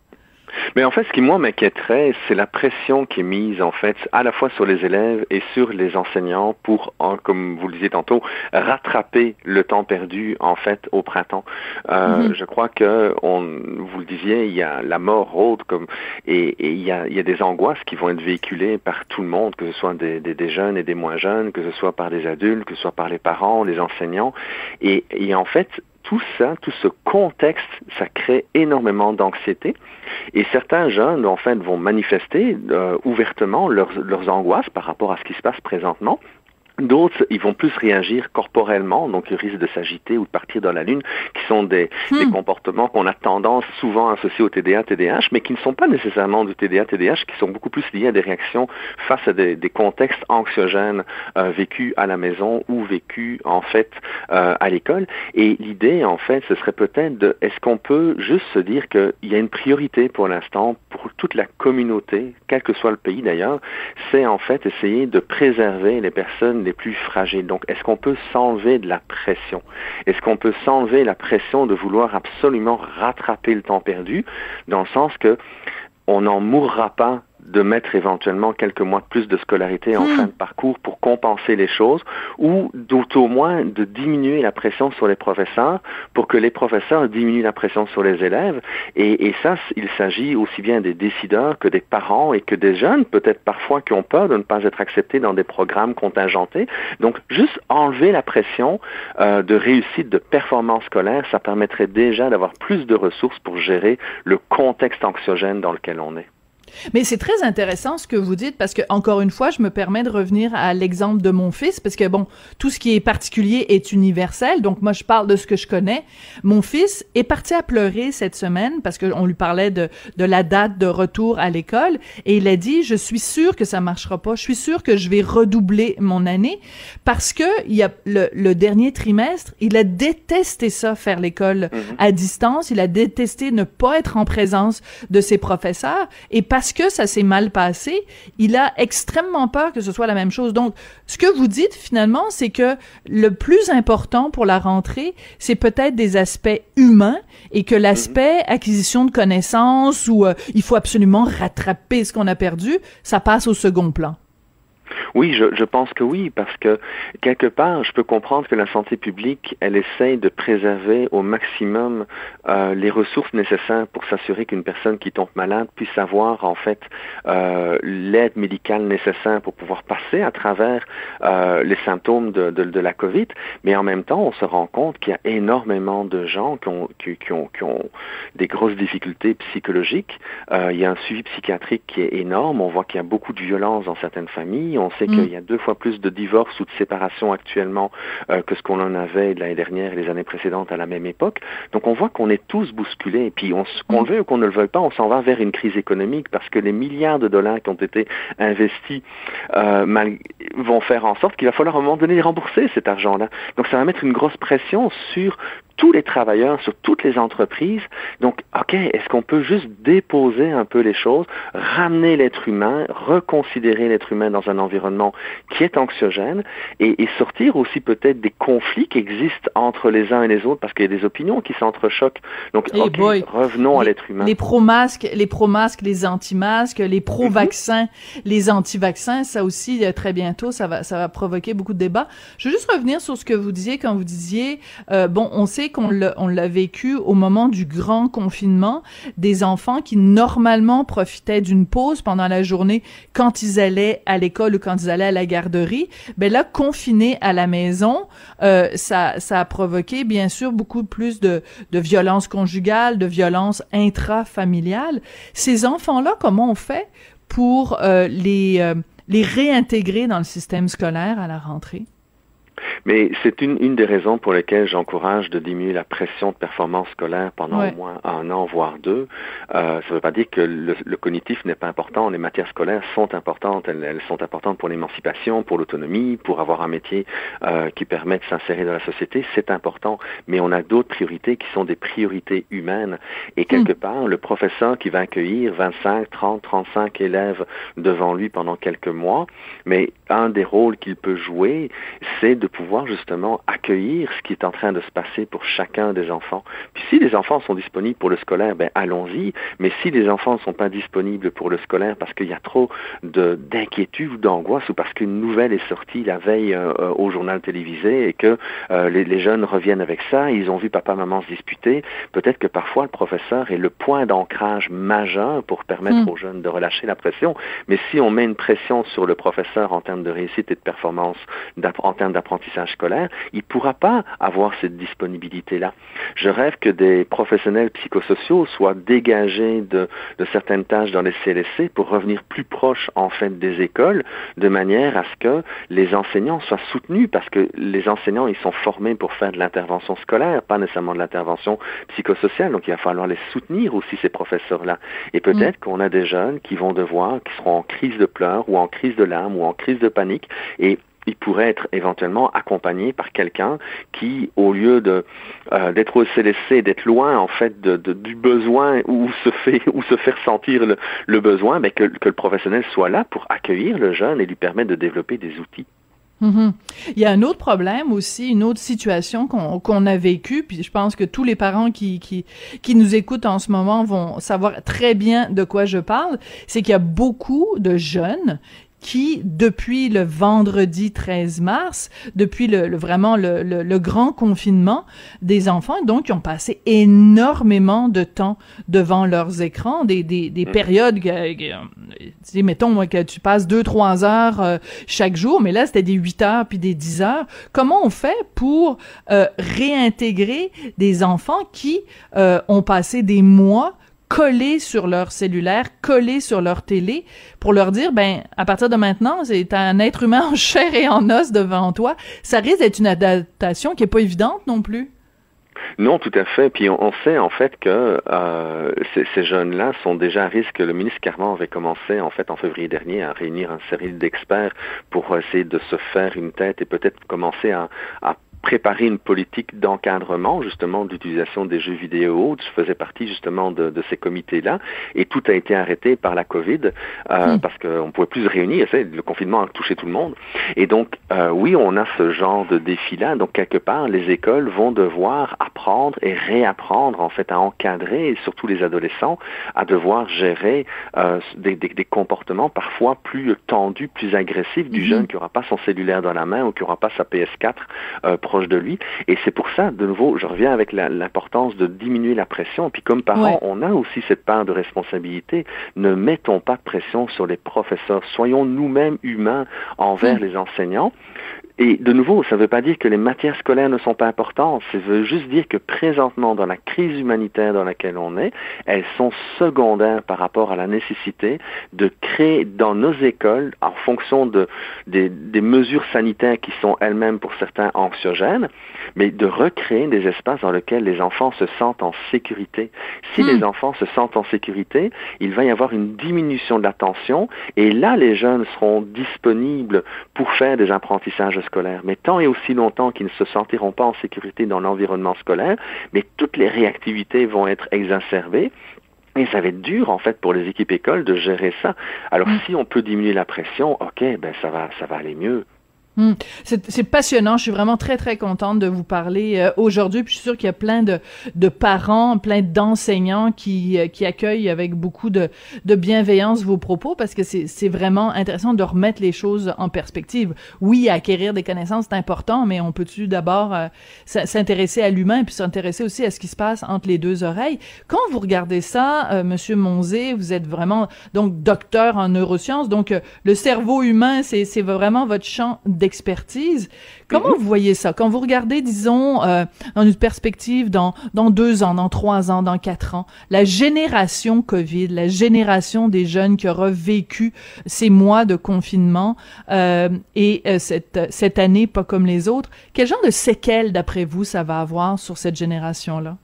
Mais en fait, ce qui moi m'inquiéterait, c'est la pression qui est mise en fait à la fois sur les élèves et sur les enseignants pour, comme vous le disiez tantôt, rattraper le temps perdu en fait au printemps. Euh, mhm. Je crois que on, vous le disiez, il y a la mort rôde comme et, et il, y a, il y a des angoisses qui vont être véhiculées par tout le monde, que ce soit des, des, des, jeunes et des moins jeunes, que ce soit par des adultes, que ce soit par les parents, les enseignants, et, et en fait tout ça, tout ce contexte, ça crée énormément d'anxiété. Et certains jeunes, en vont manifester euh, ouvertement leurs, leurs angoisses par rapport à ce qui se passe présentement. D'autres, ils vont plus réagir corporellement, donc ils risquent de s'agiter ou de partir dans la lune, qui sont des, hmm. des comportements qu'on a tendance souvent à associer au TDA, TDAH, mais qui ne sont pas nécessairement du TDA, TDAH, qui sont beaucoup plus liés à des réactions face à des, des contextes anxiogènes euh, vécus à la maison ou vécus en fait euh, à l'école. Et l'idée, en fait, ce serait peut-être de, est-ce qu'on peut juste se dire qu'il y a une priorité pour l'instant pour toute la communauté, quel que soit le pays d'ailleurs, c'est en fait essayer de préserver les personnes les plus fragiles. Donc, est-ce qu'on peut s'enlever de la pression? Est-ce qu'on peut s'enlever la pression de vouloir absolument rattraper le temps perdu, dans le sens que on n'en mourra pas de mettre éventuellement quelques mois de plus de scolarité en hmm. fin de parcours pour compenser les choses, ou au moins de diminuer la pression sur les professeurs pour que les professeurs diminuent la pression sur les élèves. Et, et ça, il s'agit aussi bien des décideurs que des parents et que des jeunes, peut-être parfois qui ont peur de ne pas être acceptés dans des programmes contingentés. Donc, juste enlever la pression euh, de réussite, de performance scolaire, ça permettrait déjà d'avoir plus de ressources pour gérer le contexte anxiogène dans lequel on est. Mais c'est très intéressant ce que vous dites parce que encore une fois, je me permets de revenir à l'exemple de mon fils parce que bon, tout ce qui est particulier est universel. Donc moi, je parle de ce que je connais. Mon fils est parti à pleurer cette semaine parce que on lui parlait de de la date de retour à l'école et il a dit je suis sûr que ça marchera pas. Je suis sûr que je vais redoubler mon année parce que il y a le, le dernier trimestre, il a détesté ça faire l'école mhm. à distance. Il a détesté ne pas être en présence de ses professeurs et parce que ça s'est mal passé, il a extrêmement peur que ce soit la même chose. Donc, ce que vous dites finalement, c'est que le plus important pour la rentrée, c'est peut-être des aspects humains et que l'aspect mhm. acquisition de connaissances ou euh, il faut absolument rattraper ce qu'on a perdu, ça passe au second plan. Oui, je, pense que oui, parce que quelque part, je peux comprendre que la santé publique, elle essaye de préserver au maximum euh, les ressources nécessaires pour s'assurer qu'une personne qui tombe malade puisse avoir en fait euh, l'aide médicale nécessaire pour pouvoir passer à travers euh, les symptômes de, la COVID. Mais en même temps, on se rend compte qu'il y a énormément de gens qui ont, qui, ont, qui ont des grosses difficultés psychologiques. Il y a un suivi psychiatrique qui est énorme. On voit qu'il y a beaucoup de violence dans certaines familles. On sait qu'il mm. y a deux fois plus de divorces ou de séparations actuellement euh, que ce qu'on en avait l'année dernière et les années précédentes à la même époque. Donc on voit qu'on est tous bousculés. Et puis on, qu'on le mm. veuille ou qu'on ne le veuille pas, on s'en va vers une crise économique parce que les milliards de dollars qui ont été investis euh, mal, vont faire en sorte qu'il va falloir à un moment donné rembourser cet argent-là. Donc ça va mettre une grosse pression sur tous les travailleurs, sur toutes les entreprises. Donc, OK, est-ce qu'on peut juste déposer un peu les choses, ramener l'être humain, reconsidérer l'être humain dans un environnement qui est anxiogène et, et sortir aussi peut-être des conflits qui existent entre les uns et les autres parce qu'il y a des opinions qui s'entrechoquent. Donc, hey OK, revenons à l'être humain. Les pro-masques, les pro-masques, les anti-masques, les pro-vaccins, mm-hmm. les anti-vaccins, ça aussi, euh, très bientôt, ça va, ça va provoquer beaucoup de débats. Je veux juste revenir sur ce que vous disiez quand vous disiez, euh, bon, on qu'on l'a vécu au moment du grand confinement, des enfants qui normalement profitaient d'une pause pendant la journée quand ils allaient à l'école ou quand ils allaient à la garderie, ben là, confinés à la maison, euh, ça, a provoqué bien sûr beaucoup plus de, de violence conjugale, de violence intrafamiliale. Ces enfants-là, comment on fait pour euh, euh, les réintégrer dans le système scolaire à la rentrée? Mais c'est une, une des raisons pour lesquelles j'encourage de diminuer la pression de performance scolaire pendant au moins un an, voire deux. Euh, ça ne veut pas dire que le, le cognitif n'est pas important. Les matières scolaires sont importantes. Elles, elles sont importantes pour l'émancipation, pour l'autonomie, pour avoir un métier euh, qui permet de s'insérer dans la société. C'est important. Mais on a d'autres priorités qui sont des priorités humaines. Et quelque hmm. part, le professeur qui va accueillir 25, 30, 35 élèves devant lui pendant quelques mois, mais un des rôles qu'il peut jouer, c'est de pouvoir justement accueillir ce qui est en train de se passer pour chacun des enfants. Puis si les enfants sont disponibles pour le scolaire, ben allons-y. Mais si les enfants ne sont pas disponibles pour le scolaire parce qu'il y a trop d'inquiétude ou d'angoisse ou parce qu'une nouvelle est sortie la veille euh, euh, au journal télévisé et que euh, les, les, jeunes reviennent avec ça, ils ont vu papa maman se disputer, peut-être que parfois le professeur est le point d'ancrage majeur pour permettre mm. aux jeunes de relâcher la pression. Mais si on met une pression sur le professeur en termes de réussite et de performance, en termes d'apprentissage scolaire, il ne pourra pas avoir cette disponibilité-là. Je rêve que des professionnels psychosociaux soient dégagés de, de certaines tâches dans les CLSC pour revenir plus proches en fait des écoles, de manière à ce que les enseignants soient soutenus, parce que les enseignants, ils sont formés pour faire de l'intervention scolaire, pas nécessairement de l'intervention psychosociale, donc il va falloir les soutenir aussi, ces professeurs-là. Et peut-être mm. qu'on a des jeunes qui vont devoir, qui seront en crise de pleurs ou en crise de larmes ou en crise de panique, et il pourrait être éventuellement accompagné par quelqu'un qui, au lieu de euh, d'être au CLSC, d'être loin en fait du besoin ou se faire sentir le, besoin, mais que, le professionnel soit là pour accueillir le jeune et lui permettre de développer des outils. Mm-hmm. Il y a un autre problème aussi, une autre situation qu'on a vécue, puis je pense que tous les parents qui, qui nous écoutent en ce moment vont savoir très bien de quoi je parle, c'est qu'il y a beaucoup de jeunes qui, depuis le vendredi 13 mars, depuis le, vraiment le, le, grand confinement des enfants, donc, ils ont passé énormément de temps devant leurs écrans, des, des, des mm. périodes, que, mettons que tu passes deux, trois heures euh, chaque jour, mais là, c'était des huit heures puis des dix heures. Comment on fait pour euh, réintégrer des enfants qui euh, ont passé des mois collés sur leur cellulaire, collés sur leur télé, pour leur dire, ben, à partir de maintenant, c'est un être humain en chair et en os devant toi. Ça risque d'être une adaptation qui est pas évidente non plus. Non, tout à fait. Puis on, sait en fait que euh, ces, jeunes-là sont déjà à risque. Le ministre Carman avait commencé en fait en février dernier à réunir un série d'experts pour essayer de se faire une tête et peut-être commencer à préparer une politique d'encadrement justement de l'utilisation des jeux vidéo. Je faisais partie justement de, ces comités-là et tout a été arrêté par la COVID euh, hmm. parce qu'on ne pouvait plus se réunir. Le confinement a touché tout le monde. Et donc, euh, oui, on a ce genre de défi-là. Donc, quelque part, les écoles vont devoir apprendre et réapprendre en fait à encadrer, et surtout les adolescents, à devoir gérer euh, des, comportements parfois plus tendus, plus agressifs du hmm. jeune qui n'aura pas son cellulaire dans la main ou qui n'aura pas sa PS4 de lui. Et c'est pour ça, de nouveau, je reviens avec l'importance de diminuer la pression. Puis comme parents, on a aussi cette part de responsabilité. Ne mettons pas de pression sur les professeurs. Soyons nous-mêmes humains envers les enseignants. Et de nouveau, ça ne veut pas dire que les matières scolaires ne sont pas importantes, ça veut juste dire que présentement, dans la crise humanitaire dans laquelle on est, elles sont secondaires par rapport à la nécessité de créer dans nos écoles, en fonction de, des, des mesures sanitaires qui sont elles-mêmes pour certains anxiogènes, mais de recréer des espaces dans lesquels les enfants se sentent en sécurité. Si hmm. les enfants se sentent en sécurité, il va y avoir une diminution de la tension, et là, les jeunes seront disponibles pour faire des apprentissages scolaire. Mais tant et aussi longtemps qu'ils ne se sentiront pas en sécurité dans l'environnement scolaire, mais toutes les réactivités vont être exacerbées. Et ça va être dur, en fait, pour les équipes écoles de gérer ça. Alors, mm. si on peut diminuer la pression, OK, ben, ça va, ça va aller mieux. Hmm. C'est passionnant. Je suis vraiment très, très contente de vous parler euh, aujourd'hui. Puis je suis sûre qu'il y a plein de, de parents, plein d'enseignants qui, euh, qui accueillent avec beaucoup de, de bienveillance vos propos parce que c'est vraiment intéressant de remettre les choses en perspective. Oui, acquérir des connaissances, c'est important, mais on peut-tu d'abord euh, s'intéresser à l'humain puis s'intéresser aussi à ce qui se passe entre les deux oreilles? Quand vous regardez ça, Monsieur Monzé, vous êtes vraiment donc docteur en neurosciences, donc le cerveau humain, c'est vraiment votre champ expertise. Comment mhm. vous voyez ça? Quand vous regardez, disons, euh, dans une perspective dans, dans deux ans, dans trois ans, dans quatre ans, la génération COVID, la génération des jeunes qui aura vécu ces mois de confinement euh, et euh, cette, cette année pas comme les autres, quel genre de séquelles, d'après vous, ça va avoir sur cette génération-là?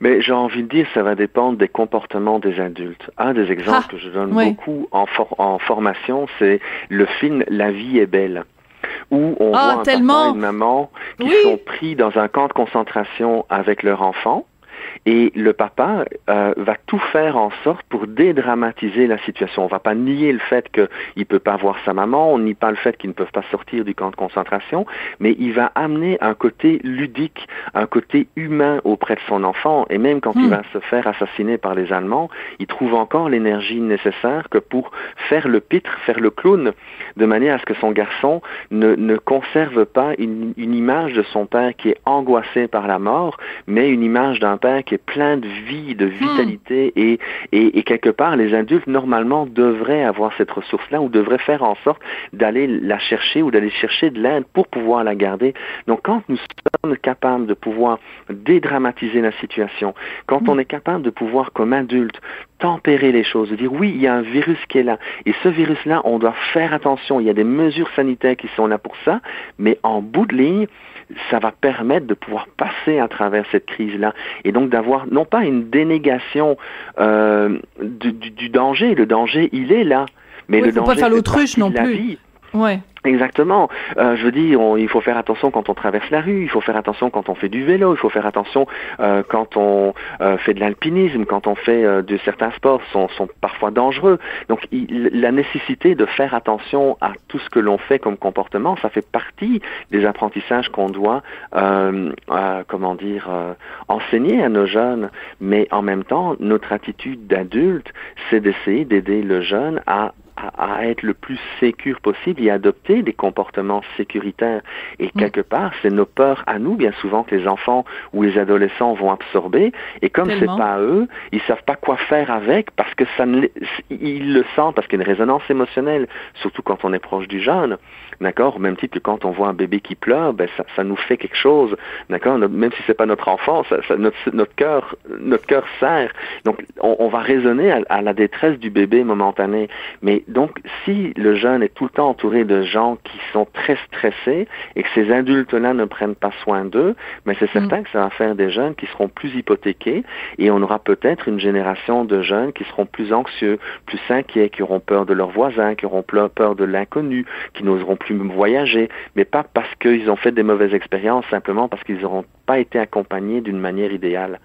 Mais j'ai envie de dire, ça va dépendre des comportements des adultes. Un des exemples ah, que je donne beaucoup en, en formation, c'est le film La vie est belle où on ah, voit un papa et une maman qui sont pris dans un camp de concentration avec leur enfant et le papa euh, va tout faire en sorte pour dédramatiser la situation. On va pas nier le fait qu'il ne peut pas voir sa maman, on nie pas le fait qu'ils ne peuvent pas sortir du camp de concentration, mais il va amener un côté ludique, un côté humain auprès de son enfant. Et même quand il hmm. va se faire assassiner par les Allemands, il trouve encore l'énergie nécessaire que pour faire le pitre, faire le clown, de manière à ce que son garçon ne, ne conserve pas une, une image de son père qui est angoissé par la mort, mais une image d'un père qui qui est plein de vie, de hmm. vitalité, et, et, quelque part, les adultes, normalement, devraient avoir cette ressource-là ou devraient faire en sorte d'aller la chercher ou d'aller chercher de l'aide pour pouvoir la garder. Donc, quand nous sommes capables de pouvoir dédramatiser la situation, quand on hmm. est capable de pouvoir, comme adulte, tempérer les choses, de dire oui, il y a un virus qui est là, et ce virus-là, on doit faire attention, il y a des mesures sanitaires qui sont là pour ça, mais en bout de ligne, ça va permettre de pouvoir passer à travers cette crise-là et donc d'avoir non pas une dénégation euh, du, danger, le danger il est là, mais le danger pas faire l'autruche non plus. Ouais. Exactement. Euh, je veux dire, il faut faire attention quand on traverse la rue, il faut faire attention quand on fait du vélo, il faut faire attention euh, quand on euh, fait de l'alpinisme, quand on fait euh, de certains sports sont, sont parfois dangereux. Donc la nécessité de faire attention à tout ce que l'on fait comme comportement, ça fait partie des apprentissages qu'on doit, comment dire, enseigner à nos jeunes. Mais en même temps, notre attitude d'adulte, c'est d'essayer d'aider le jeune à à, être le plus sécure possible et adopter des comportements sécuritaires. Et mm. quelque part, c'est nos peurs à nous, bien souvent, que les enfants ou les adolescents vont absorber. Et comme c'est pas eux, ils savent pas quoi faire avec parce que ça ne, ils le sentent parce qu'il y a une résonance émotionnelle, surtout quand on est proche du jeune. D'accord? Au même titre que quand on voit un bébé qui pleure, ben, ça, ça nous fait quelque chose. D'accord? Même si c'est pas notre enfant, ça, ça, notre, notre cœur, notre cœur serre. Donc, on, on va raisonner à, à, la détresse du bébé momentané. Mais donc, si le jeune est tout le temps entouré de gens qui sont très stressés et que ces adultes-là ne prennent pas soin d'eux, mais c'est certain mm. que ça va faire des jeunes qui seront plus hypothéqués et on aura peut-être une génération de jeunes qui seront plus anxieux, plus inquiets, qui auront peur de leurs voisins, qui auront peur de l'inconnu, qui n'oseront plus voyager, mais pas parce qu'ils ont fait des mauvaises expériences, simplement parce qu'ils n'auront pas été accompagnés d'une manière idéale.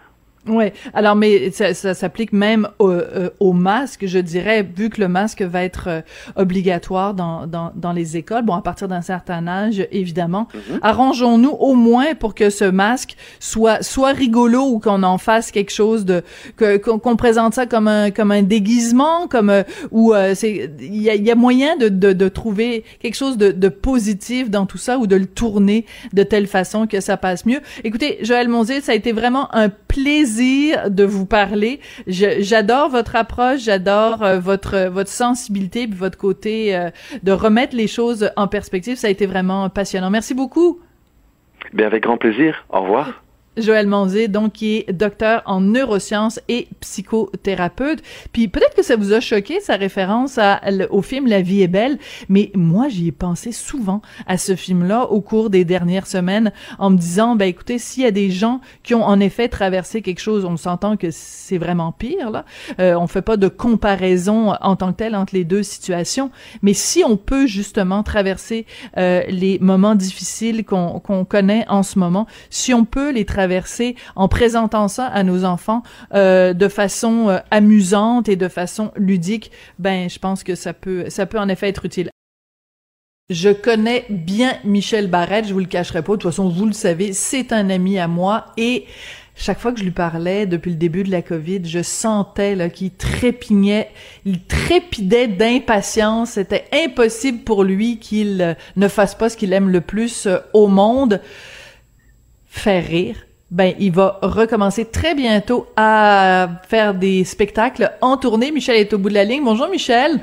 Oui, alors mais ça, ça s'applique même au, euh, au, masque, je dirais, vu que le masque va être euh, obligatoire dans, dans, dans, les écoles, bon, à partir d'un certain âge, évidemment. Mhm. Arrangeons-nous au moins pour que ce masque soit soit rigolo ou qu'on en fasse quelque chose de que qu'on présente ça comme un comme un déguisement, comme euh, ou c'est il y a, y a, moyen de, de, de, trouver quelque chose de, de positif dans tout ça ou de le tourner de telle façon que ça passe mieux. Écoutez, Joël Monzé, ça a été vraiment un plaisir de vous parler. J'adore votre approche, j'adore euh, votre votre sensibilité, puis votre côté euh, de remettre les choses en perspective. Ça a été vraiment passionnant. Merci beaucoup. Bien, avec grand plaisir. Au revoir. Joël Manzé, donc qui est docteur en neurosciences et psychothérapeute. Puis peut-être que ça vous a choqué sa référence au film La vie est belle, mais moi j'y ai pensé souvent à ce film-là au cours des dernières semaines en me disant ben écoutez s'il y a des gens qui ont en effet traversé quelque chose, on s'entend que c'est vraiment pire là. Euh, on fait pas de comparaison en tant que telle entre les deux situations, mais si on peut justement traverser euh, les moments difficiles qu'on qu'on connaît en ce moment, si on peut les traverser en présentant ça à nos enfants euh, de façon euh, amusante et de façon ludique, ben je pense que ça peut ça peut en effet être utile. Je connais bien Michel Barrette, je vous le cacherai pas. De toute façon, vous le savez, c'est un ami à moi et chaque fois que je lui parlais depuis le début de la COVID, je sentais qu'il trépignait, il trépidait d'impatience. C'était impossible pour lui qu'il euh, ne fasse pas ce qu'il aime le plus au monde, faire rire, ben il va recommencer très bientôt à faire des spectacles en tournée. Michel est au bout de la ligne. Bonjour Michel.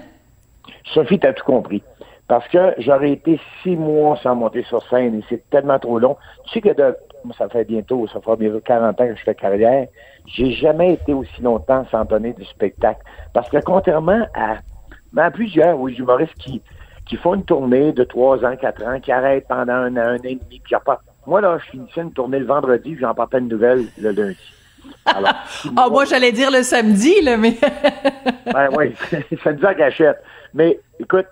Sophie, t'as tout compris. Parce que j'aurais été six mois sans monter sur scène et c'est tellement trop long. Tu sais que de, ça fait bientôt, ça fera bientôt 40 ans que je fais carrière. J'ai jamais été aussi longtemps sans donner du spectacle. Parce que contrairement à, plusieurs oui, humoristes qui, qui font une tournée de trois ans, quatre ans, qui arrêtent pendant un an, un an et demi, puis pas moi, là, je finissais une tournée le vendredi, j'en partais une nouvelle le lundi. ah, moi, j'allais dire le samedi, là, mais. ben oui, samedi en gâchette. Mais écoute,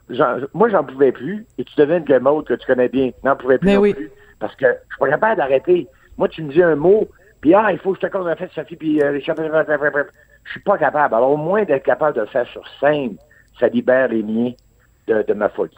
moi, j'en pouvais plus. Et tu devines quel mot que tu connais bien. N'en pouvais plus. non plus parce que je suis pas capable d'arrêter. Moi, tu me dis un mot, puis ah, il faut que je te compte un fait, Sophie, puis euh, je suis pas capable. Alors, au moins d'être capable de le faire sur scène, ça libère les miens de, de ma folie.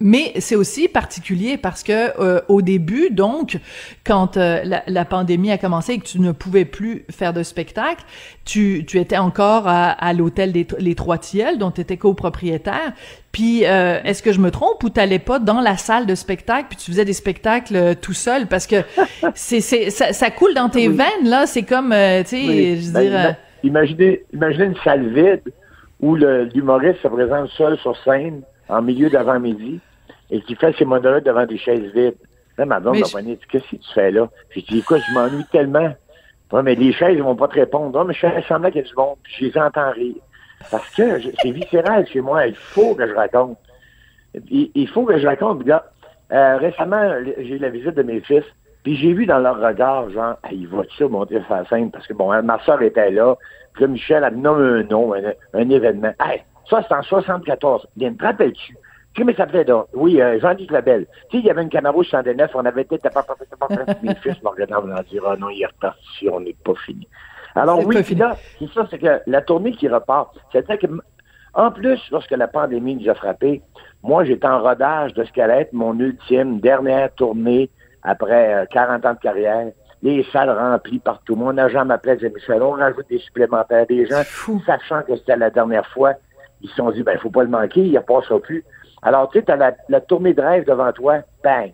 Mais c'est aussi particulier parce que euh, au début, donc, quand euh, la, la, pandémie a commencé et que tu ne pouvais plus faire de spectacle, tu, tu étais encore à, à l'hôtel des les Trois Tilleuls, dont tu étais copropriétaire. Puis, euh, est-ce que je me trompe ou t'allais pas dans la salle de spectacle puis tu faisais des spectacles tout seul? Parce que c'est c'est ça, ça, coule dans tes veines là. C'est comme, tu sais, je veux ben, dire. Imaginez, imaginez une salle vide où l'humoriste se présente seul sur scène en milieu d'avant-midi et qui fait ses monologues devant des chaises vides. Là, ma blonde m'a dit Qu'est-ce que tu fais là? J'ai dit Écoute, je m'ennuie tellement. Ouais, mais les chaises ne vont pas te répondre. Non, mais je fais semblant qu'il y a du monde, puis je les entends rire. Parce que c'est viscéral chez moi. Il faut que je raconte. Il, faut que je raconte. euh, récemment, j'ai eu la visite de mes fils, puis j'ai vu dans leur regard, genre, il va ça monter sur la scène? Parce que, bon, ma soeur était là, puis là, Michel a nommé un nom, un, événement. Hey, ça, c'est en 74. Bien, te rappelles-tu? Ça faisait là? Oui, euh, Jean-Luc Labelle. Tu sais, il y avait une Camaro 109, on avait été, pas, pas, pas, mes fils me regardaient en disant, ah non, il est reparti, on n'est pas fini. Alors oui, puis là, c'est ça, c'est que la tournée qui repart, c'est-à-dire que, en plus, lorsque la pandémie nous a frappés, moi, j'étais en rodage de ce qu'allait être mon ultime dernière tournée après 40 euh, ans de carrière. Les salles remplies partout. Mon agent m'appelait, disait, Michel, on rajoute des supplémentaires, des gens, sachant que c'était la dernière fois ils se sont dit, ben, faut pas le manquer, il ne passera plus. Alors, tu sais, tu as la, tournée de rêve devant toi, bang,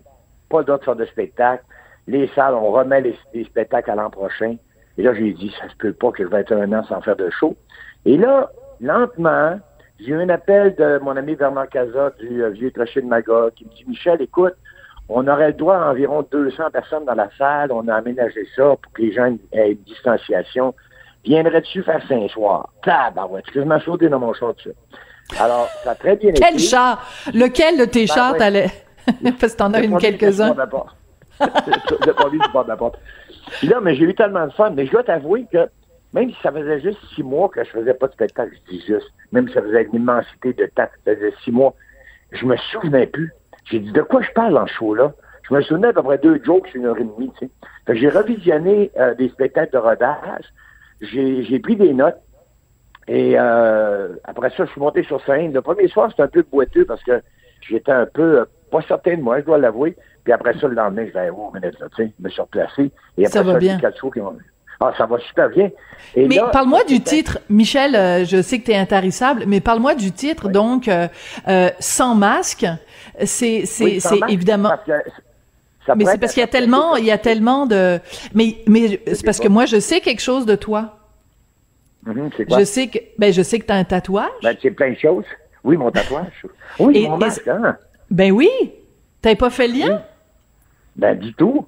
pas d'autres sortes de spectacles. Les salles, on remet les, spectacles à l'an prochain. Et là, j'ai dit, ça se peut pas que je vais être un an sans faire de show. Et là, lentement, j'ai eu un appel de mon ami Bernard Caza du euh, Vieux Crochet de Magog qui me dit, Michel, écoute, on aurait le droit à environ 200 personnes dans la salle. On a aménagé ça pour que les gens aient une distanciation. Viendrais-tu faire cinq soirs? Tabarouette, excuse-moi, sauté dans mon chat dessus. Alors, ça a très bien été. Quel char? Lequel de tes ben, chars t'allais? Parce que t'en as une quelques-uns. J'ai pas vu du bord de la porte. Puis là, mais j'ai eu tellement de fun. Mais je dois t'avouer que même si ça faisait juste six mois que je faisais pas de spectacle, je dis juste, même si ça faisait une immensité de temps, ça faisait six mois, je me souvenais plus. J'ai dit, de quoi je parle en show-là? Je me souvenais à peu près deux jokes une heure et demie, tu sais. j'ai revisionné euh, des spectacles de rodage, j'ai pris des notes, et euh, après ça, je suis monté sur scène. Le premier soir, c'était un peu boiteux parce que j'étais un peu euh, pas certain de moi, je dois l'avouer. Puis après ça, le lendemain, je vais oh, minute, là, tu sais, me suis replacé. Et après ça, va bien. Qui ont... Ah, ça va super bien. mais parle-moi du titre, Michel, euh, je sais que tu es intarissable, mais parle-moi du titre, donc, euh, Sans masque. C'est, c'est, c'est mais c'est parce qu'il y a tellement, il y a tellement de... Mais, mais c'est parce que moi, je sais quelque chose de toi. Mm Je sais que, ben, je sais que tu as un tatouage. Ben, c'est plein de choses. Oui, mon tatouage. Oui, mon masque, hein. Ben oui. T'avais pas fait le lien? Ben, du tout.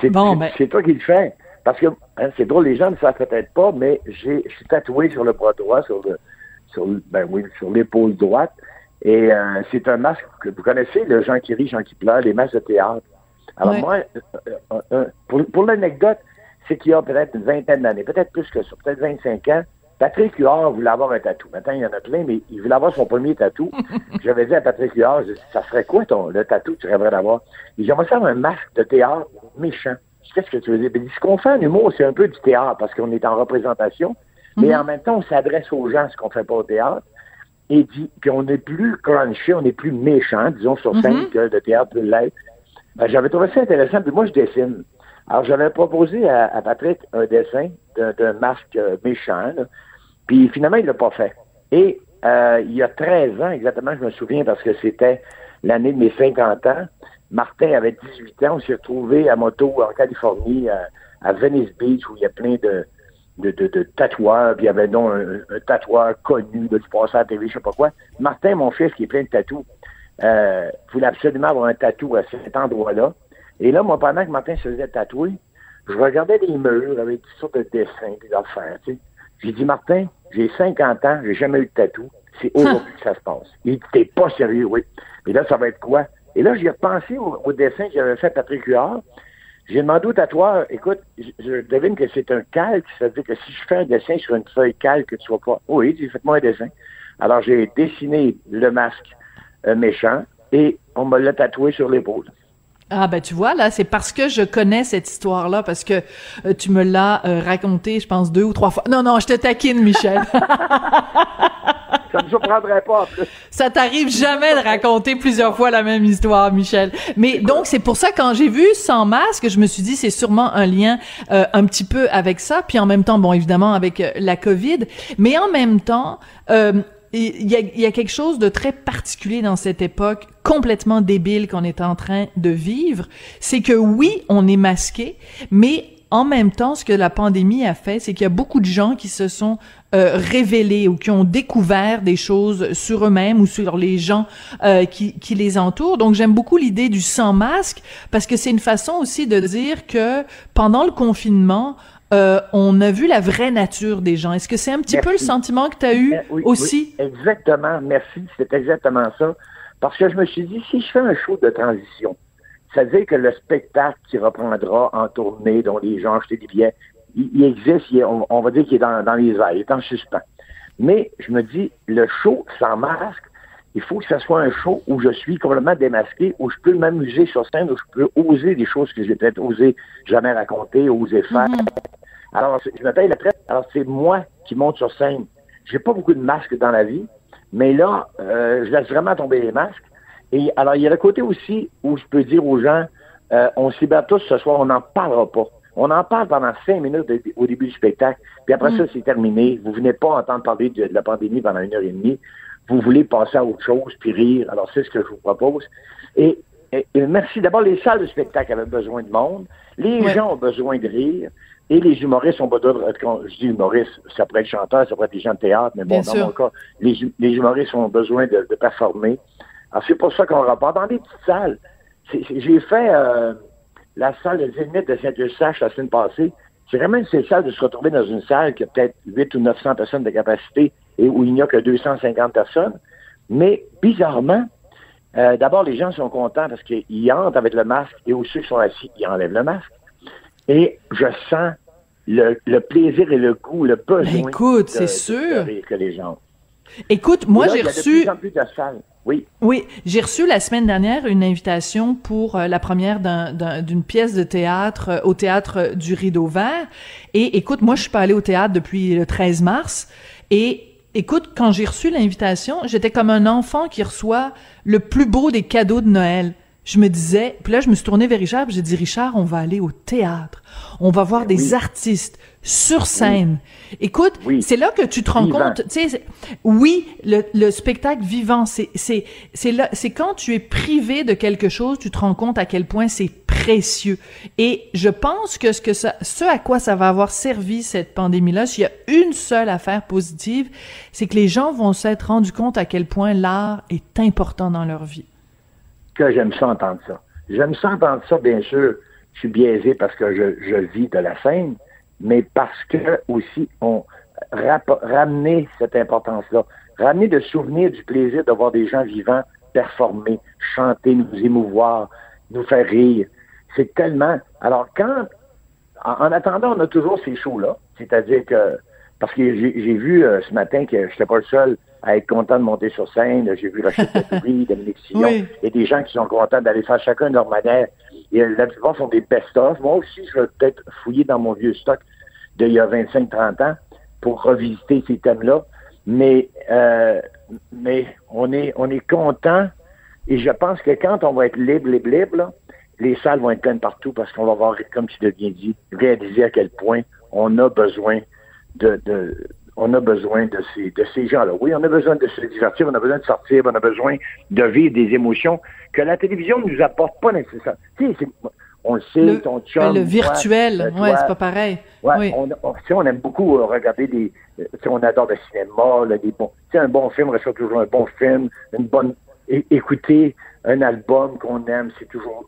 C'est bon, ben... toi qui le fais. Parce que hein, c'est drôle, les gens ne savent peut-être pas, mais j'ai, je suis tatoué sur le bras droit, sur le, sur, ben oui, sur l'épaule droite. Et euh, c'est un masque que vous connaissez, le Jean qui rit, Jean qui pleure, les masques de théâtre. Alors moi, euh, euh, pour, pour l'anecdote, c'est qu'il y a peut-être une vingtaine d'années, peut-être plus que ça, peut-être 25 ans, Patrick Huard voulait avoir un tatou. Maintenant, il y en a plein, mais il voulait avoir son premier tatou. J'avais dit à Patrick Huard, ça serait quoi ton, le tatou que tu rêverais d'avoir? Il dit, j'aimerais faire un masque de théâtre méchant. Qu'est-ce que tu veux dire? Il dit, ce qu'on fait en humour, c'est un peu du théâtre parce qu'on est en représentation, mais mhm. en même temps, on s'adresse aux gens, ce qu'on fait pas au théâtre. Et dit, puis on est plus crunchy, on est plus méchant, disons, sur scène mhm. que le théâtre peut l'être. Ben, j'avais trouvé ça intéressant, puis moi, je dessine. Alors, j'avais proposé à, Patrick un dessin d'un masque euh, méchant, puis finalement, il l'a pas fait. Et euh, il y a 13 ans, exactement, je me souviens, parce que c'était l'année de mes 50 ans, Martin avait 18 ans, on s'est retrouvé à moto en Californie, à, Venice Beach, où il y a plein de, de, de, tatoueurs, puis il y avait donc un, tatoueur connu, de, du passé à la TV, je sais pas quoi. Martin, mon fils, qui est plein de tatous, euh, voulait absolument avoir un tatou à cet endroit-là. Et là, moi, pendant que Martin se faisait tatouer, je regardais les murs avec toutes sortes de dessins, des affaires, tu sais. J'ai dit, Martin, j'ai 50 ans, j'ai jamais eu de tatou. C'est aujourd'hui que ça se passe. Il dit, t'es pas sérieux, oui. Mais là, ça va être quoi? Et là, j'ai repensé au, dessin que j'avais fait Patrick Huard. J'ai demandé au tatoueur, écoute, je, devine que c'est un calque, c'est-à-dire que si je fais un dessin sur une feuille calque, tu vas pas. Oui, j'ai fait moi un dessin. Alors, j'ai dessiné le masque méchant et on me l'a tatoué sur l'épaule. Ah ben tu vois là, c'est parce que je connais cette histoire-là, parce que euh, tu me l'as euh, raconté, je pense deux ou trois fois. Non non, je te taquine, Michel. Ça me surprendrait pas plus. Ça t'arrive jamais de raconter plusieurs fois la même histoire, Michel. Mais donc c'est pour ça quand j'ai vu sans masque, je me suis dit c'est sûrement un lien euh, un petit peu avec ça, puis en même temps bon évidemment avec la Covid, mais en même temps il y, a, y a, quelque chose de très particulier dans cette époque complètement débile qu'on est en train de vivre, c'est que oui, on est masqué, mais en même temps, ce que la pandémie a fait, c'est qu'il y a beaucoup de gens qui se sont euh, révélés ou qui ont découvert des choses sur eux-mêmes ou sur les gens euh, qui, qui, les entourent. Donc, j'aime beaucoup l'idée du sans masque parce que c'est une façon aussi de dire que pendant le confinement, euh, on a vu la vraie nature des gens. Est-ce que c'est un petit peu le sentiment que tu as eu eh, aussi? exactement, merci, c'est exactement ça. Parce que je me suis dit, si je fais un show de transition, ça veut dire que le spectacle qui reprendra en tournée, dont les gens achètent des billets, il, existe, on, va dire qu'il est dans, les airs, il est en suspens. Mais je me dis, le show sans masque, il faut que ce soit un show où je suis complètement démasqué, où je peux m'amuser sur scène, où je peux oser des choses que j'ai peut-être osé jamais raconter, oser faire. Mhm. Alors, je me paye la traite. Alors, c'est moi qui monte sur scène. J'ai pas beaucoup de masques dans la vie, mais là, euh, je laisse vraiment tomber les masques. Et alors, il y a le côté aussi où je peux dire aux gens, euh, on s'y bat tous ce soir, on n'en parlera pas. On en parle pendant cinq minutes au début du spectacle, puis après mm. ça, c'est terminé. Vous venez pas entendre parler de, la pandémie pendant une heure et demie. vous voulez passer à autre chose puis rire. Alors, c'est ce que je vous propose. Et, merci. D'abord, les salles de spectacle avaient besoin de monde. Les gens ont besoin de rire. Et les humoristes ont besoin de... Quand je dis humoristes, ça pourrait être chanteur, ça pourrait être des gens de théâtre, mais bon, dans mon cas, les, humoristes ont besoin de, performer. Alors, c'est pour ça qu'on repart dans des petites salles. J'ai fait euh, la salle de Zénith de Saint-Eustache la semaine passée. C'est vraiment spécial de se retrouver dans une salle qui a peut-être 8 ou 900 personnes de capacité et où il n'y a que 250 personnes. Mais bizarrement, euh, d'abord, les gens sont contents parce qu'ils entrent avec le masque et aussi ceux qui sont assis, ils enlèvent le masque. Et je sens le, plaisir et le goût, le besoin Écoute, c'est sûr. que les gens Écoute, moi j'ai reçu. Oui. Oui, j'ai reçu la semaine dernière une invitation pour euh, la première d'une pièce de théâtre euh, au théâtre du Rideau Vert. Et écoute, moi je suis pas allée au théâtre depuis le 13 mars. Et écoute, quand j'ai reçu l'invitation, j'étais comme un enfant qui reçoit le plus beau des cadeaux de Noël je me disais, puis là je me suis tournée vers Richard, j'ai dit Richard, on va aller au théâtre, on va voir ben des artistes sur scène. Écoute, c'est là que tu te rends compte, tu sais, oui, le, spectacle vivant, c'est c'est c'est là, c'est quand tu es privé de quelque chose, tu te rends compte à quel point c'est précieux. Et je pense que ce que ça, ce à quoi ça va avoir servi cette pandémie-là, s'il y a une seule affaire positive, c'est que les gens vont s'être rendus compte à quel point l'art est important dans leur vie que j'aime ça entendre ça. J'aime ça entendre ça, bien sûr. Je suis biaisé parce que je, vis de la scène, mais parce que aussi on ramener cette importance-là, ramener le souvenir du plaisir de voir des gens vivants performer, chanter, nous émouvoir, nous faire rire. C'est tellement. Alors quand, en, attendant, on a toujours ces shows-là, c'est-à-dire que parce que j'ai vu euh, ce matin que je n'étais pas le seul à être content de monter sur scène. J'ai vu Rachel Petoury, Dominique Sillon, oui. et des gens qui sont contents d'aller faire chacun de leur manière. Et la plupart sont des best-of. Moi aussi, je vais peut-être fouiller dans mon vieux stock d'il y a 25-30 ans pour revisiter ces thèmes-là. Mais, euh, mais on est, on est content. Et je pense que quand on va être libre, libre, libre, les salles vont être pleines partout parce qu'on va voir, comme tu l'as bien dit, réaliser à quel point on a besoin de, de, on a besoin de ces, de ces gens-là. Oui, on a besoin de se divertir, on a besoin de sortir, on a besoin de vivre des émotions que la télévision ne nous apporte pas nécessairement. Tu sais, on le sait, le, ton chum, Le virtuel, euh, ouais, c'est pas pareil. Ouais, oui. on, on, on, aime beaucoup euh, regarder des... Euh, on adore le cinéma, là, des bons... Tu sais, un bon film reste toujours un bon film, une bonne... écouter un album qu'on aime, c'est toujours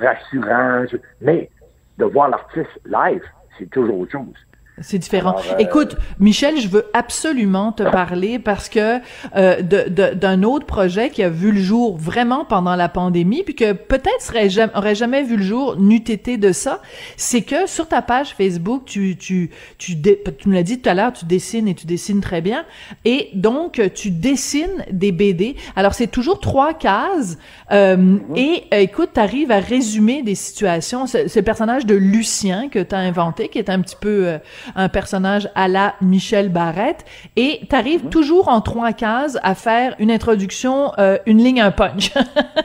rassurant, mais de voir l'artiste live, c'est toujours autre chose. C'est différent. Euh, Écoute, Michel, je veux absolument te parler parce que euh, d'un autre projet qui a vu le jour vraiment pendant la pandémie, puis que peut-être serait jamais, aurait jamais vu le jour n'eût été de ça. C'est que sur ta page Facebook, tu tu tu, tu me l'as dit tout à l'heure, tu dessines et tu dessines très bien, et donc tu dessines des BD. Alors c'est toujours trois cases euh, et euh, écoute, tu arrives à résumer des situations. C'est le personnage de Lucien que tu as inventé, qui est un petit peu euh, un personnage à la Michel Barrette, et tu arrives mhm. toujours en trois cases à faire une introduction, euh, une ligne, un punch.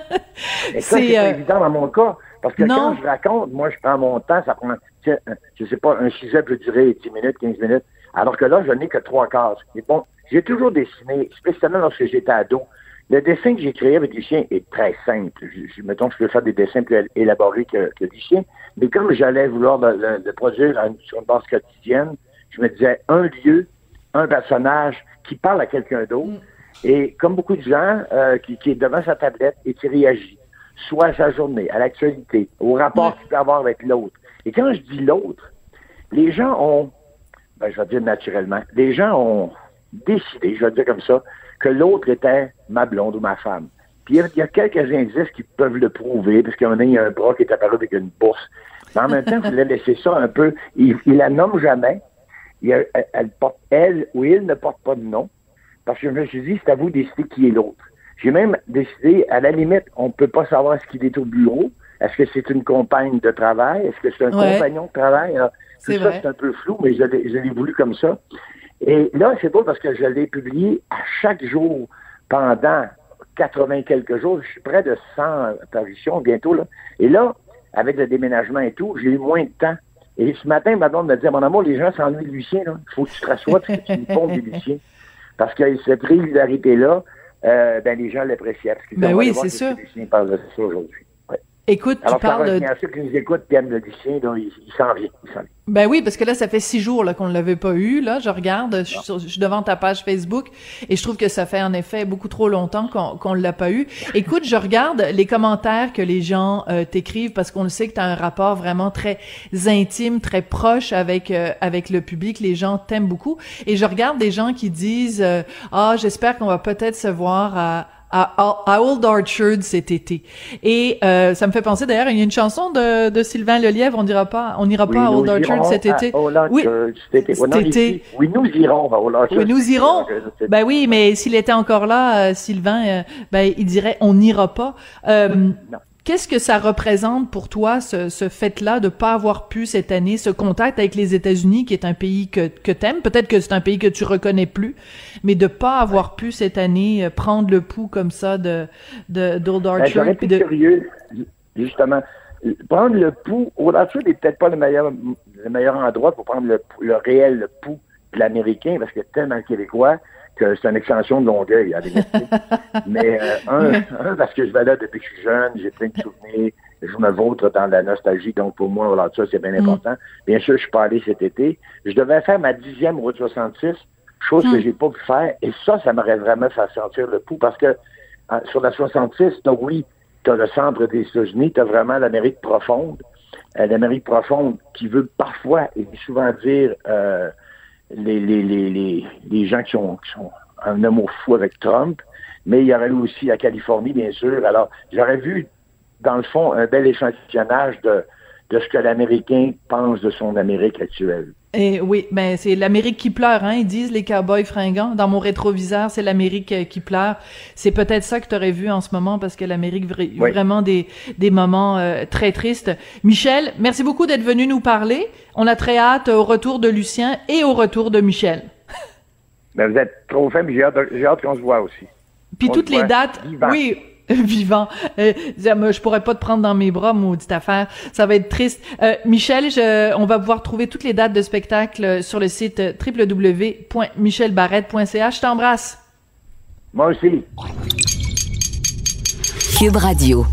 c'est euh, évident dans mon cas, parce que quand je raconte, moi, je prends mon temps, ça prend, je sais pas, un sujet peut durer 10 minutes, 15 minutes, alors que là, je n'ai que trois cases. Mais bon, j'ai toujours dessiné, spécialement lorsque j'étais ado. Le dessin que j'ai créé avec Lucien est très simple. Je, mettons que je peux faire des dessins plus élaborés que, que Lucien, mais comme j'allais vouloir le, produire sur une base quotidienne, je me disais un lieu, un personnage qui parle à quelqu'un d'autre. Mm. Et comme beaucoup de gens, euh, qui, est devant sa tablette et qui réagit, soit à sa journée, à l'actualité, au rapport qu'il peut avoir avec l'autre. Et quand je dis l'autre, les gens ont, ben, je vais dire naturellement, les gens ont décidé, je vais dire comme ça, que l'autre était ma blonde ou ma femme. Puis il y, a quelques indices qui peuvent le prouver, parce qu'à un moment donné, il y a un bras qui est apparu avec une bourse. Mais en même temps, il voulait laisser ça un peu. Il, il la nomme jamais. elle, porte, elle ou il ne porte pas de nom. Parce que je me suis dit, c'est à vous de décider qui est l'autre. J'ai même décidé, à la limite, on ne peut pas savoir ce qu'il est au bureau. Est-ce que c'est une compagne de travail? Est-ce que c'est un compagnon de travail? tout ça, c'est un peu flou, mais je l'ai voulu comme ça. Et là, c'est beau parce que je l'ai publié à chaque jour pendant 80 quelques jours. Je suis près de 100 apparitions bientôt. Là. Et là, avec le déménagement et tout, j'ai eu moins de temps. Et ce matin, ma blonde me dit, mon amour, les gens s'ennuient de Lucien. Il faut que tu te rassoies parce que tu me ponds de Lucien. Parce que cette régularité-là, euh, ben, les gens l'appréciaient. Ben oui, c'est sûr. Les parlent de ça aujourd'hui. Écoute, tu parles de... Bien sûr qui nous écoutent, qui aiment le donc il, s'en vient. Ben oui, parce que là, ça fait six jours qu'on ne l'avait pas eu. Là, je regarde, je, suis devant ta page Facebook et je trouve que ça fait en effet beaucoup trop longtemps qu'on ne l'a pas eu. Écoute, je regarde les commentaires que les gens euh, t'écrivent parce qu'on le sait que tu as un rapport vraiment très intime, très proche avec euh, avec le public. Les gens t'aiment beaucoup et je regarde des gens qui disent euh, ah j'espère qu'on va peut-être se voir à à, Old Orchard cet été. Et euh, ça me fait penser d'ailleurs, il y a une chanson de, de Sylvain Lelièvre, on dira pas, on n'ira pas à Old Orchard cet été. oui, cet été. Oui, nous irons à Old Orchard. Oui, nous irons. Ben oui, mais s'il était encore là, euh, Sylvain, euh, ben il dirait on n'ira pas. non. Qu'est-ce que ça représente pour toi, ce, ce fait-là de pas avoir pu cette année ce contact avec les États-Unis, qui est un pays que, que t'aimes, peut-être que c'est un pays que tu reconnais plus, mais de pas avoir pu cette année euh, prendre le pouls comme ça de d'Old ben, Archer. Ben, de... curieux, justement. Prendre le pouls, Old Archer n'est peut-être pas le meilleur le meilleur endroit pour prendre le, le réel pouls de l'américain, parce que tellement québécois que c'est une extension de Longueuil, à Mais euh, un, parce que je vais là depuis que je suis jeune, j'ai plein de souvenirs, je me vautre dans la nostalgie, donc pour moi, voilà, ça, c'est bien mm. important. Bien sûr, je suis pas allé cet été. Je devais faire ma dixième route 66, chose que mm. j'ai pas pu faire, et ça, ça m'aurait vraiment fait sentir le pouls, parce que euh, sur la 66, donc oui, tu as le centre des États-Unis, tu as vraiment l'Amérique profonde, euh, l'Amérique profonde qui veut parfois et souvent dire les, les, les, les, gens qui, ont, qui sont un amour fou avec Trump, mais il y aurait aussi la Californie, bien sûr. Alors, j'aurais vu, dans le fond, un bel échantillonnage de, de ce que l'Américain pense de son Amérique actuelle. Et oui, ben c'est l'Amérique qui pleure, hein, ils disent les cowboys fringants. Dans mon rétroviseur, c'est l'Amérique euh, qui pleure. C'est peut-être ça que tu aurais vu en ce moment parce que l'Amérique vit vraiment des, des moments euh, très tristes. Michel, merci beaucoup d'être venu nous parler. On a très hâte au retour de Lucien et au retour de Michel. Ben, vous êtes trop fin, j'ai hâte, qu'on se voit aussi. Puis toutes les dates, oui, vivant. Euh, je pourrais pas te prendre dans mes bras, maudite affaire. Ça va être triste. Euh, Michel, je, on va pouvoir trouver toutes les dates de spectacle sur le site www.michelbarrette.ca. Je t'embrasse. Moi aussi. Cube Radio.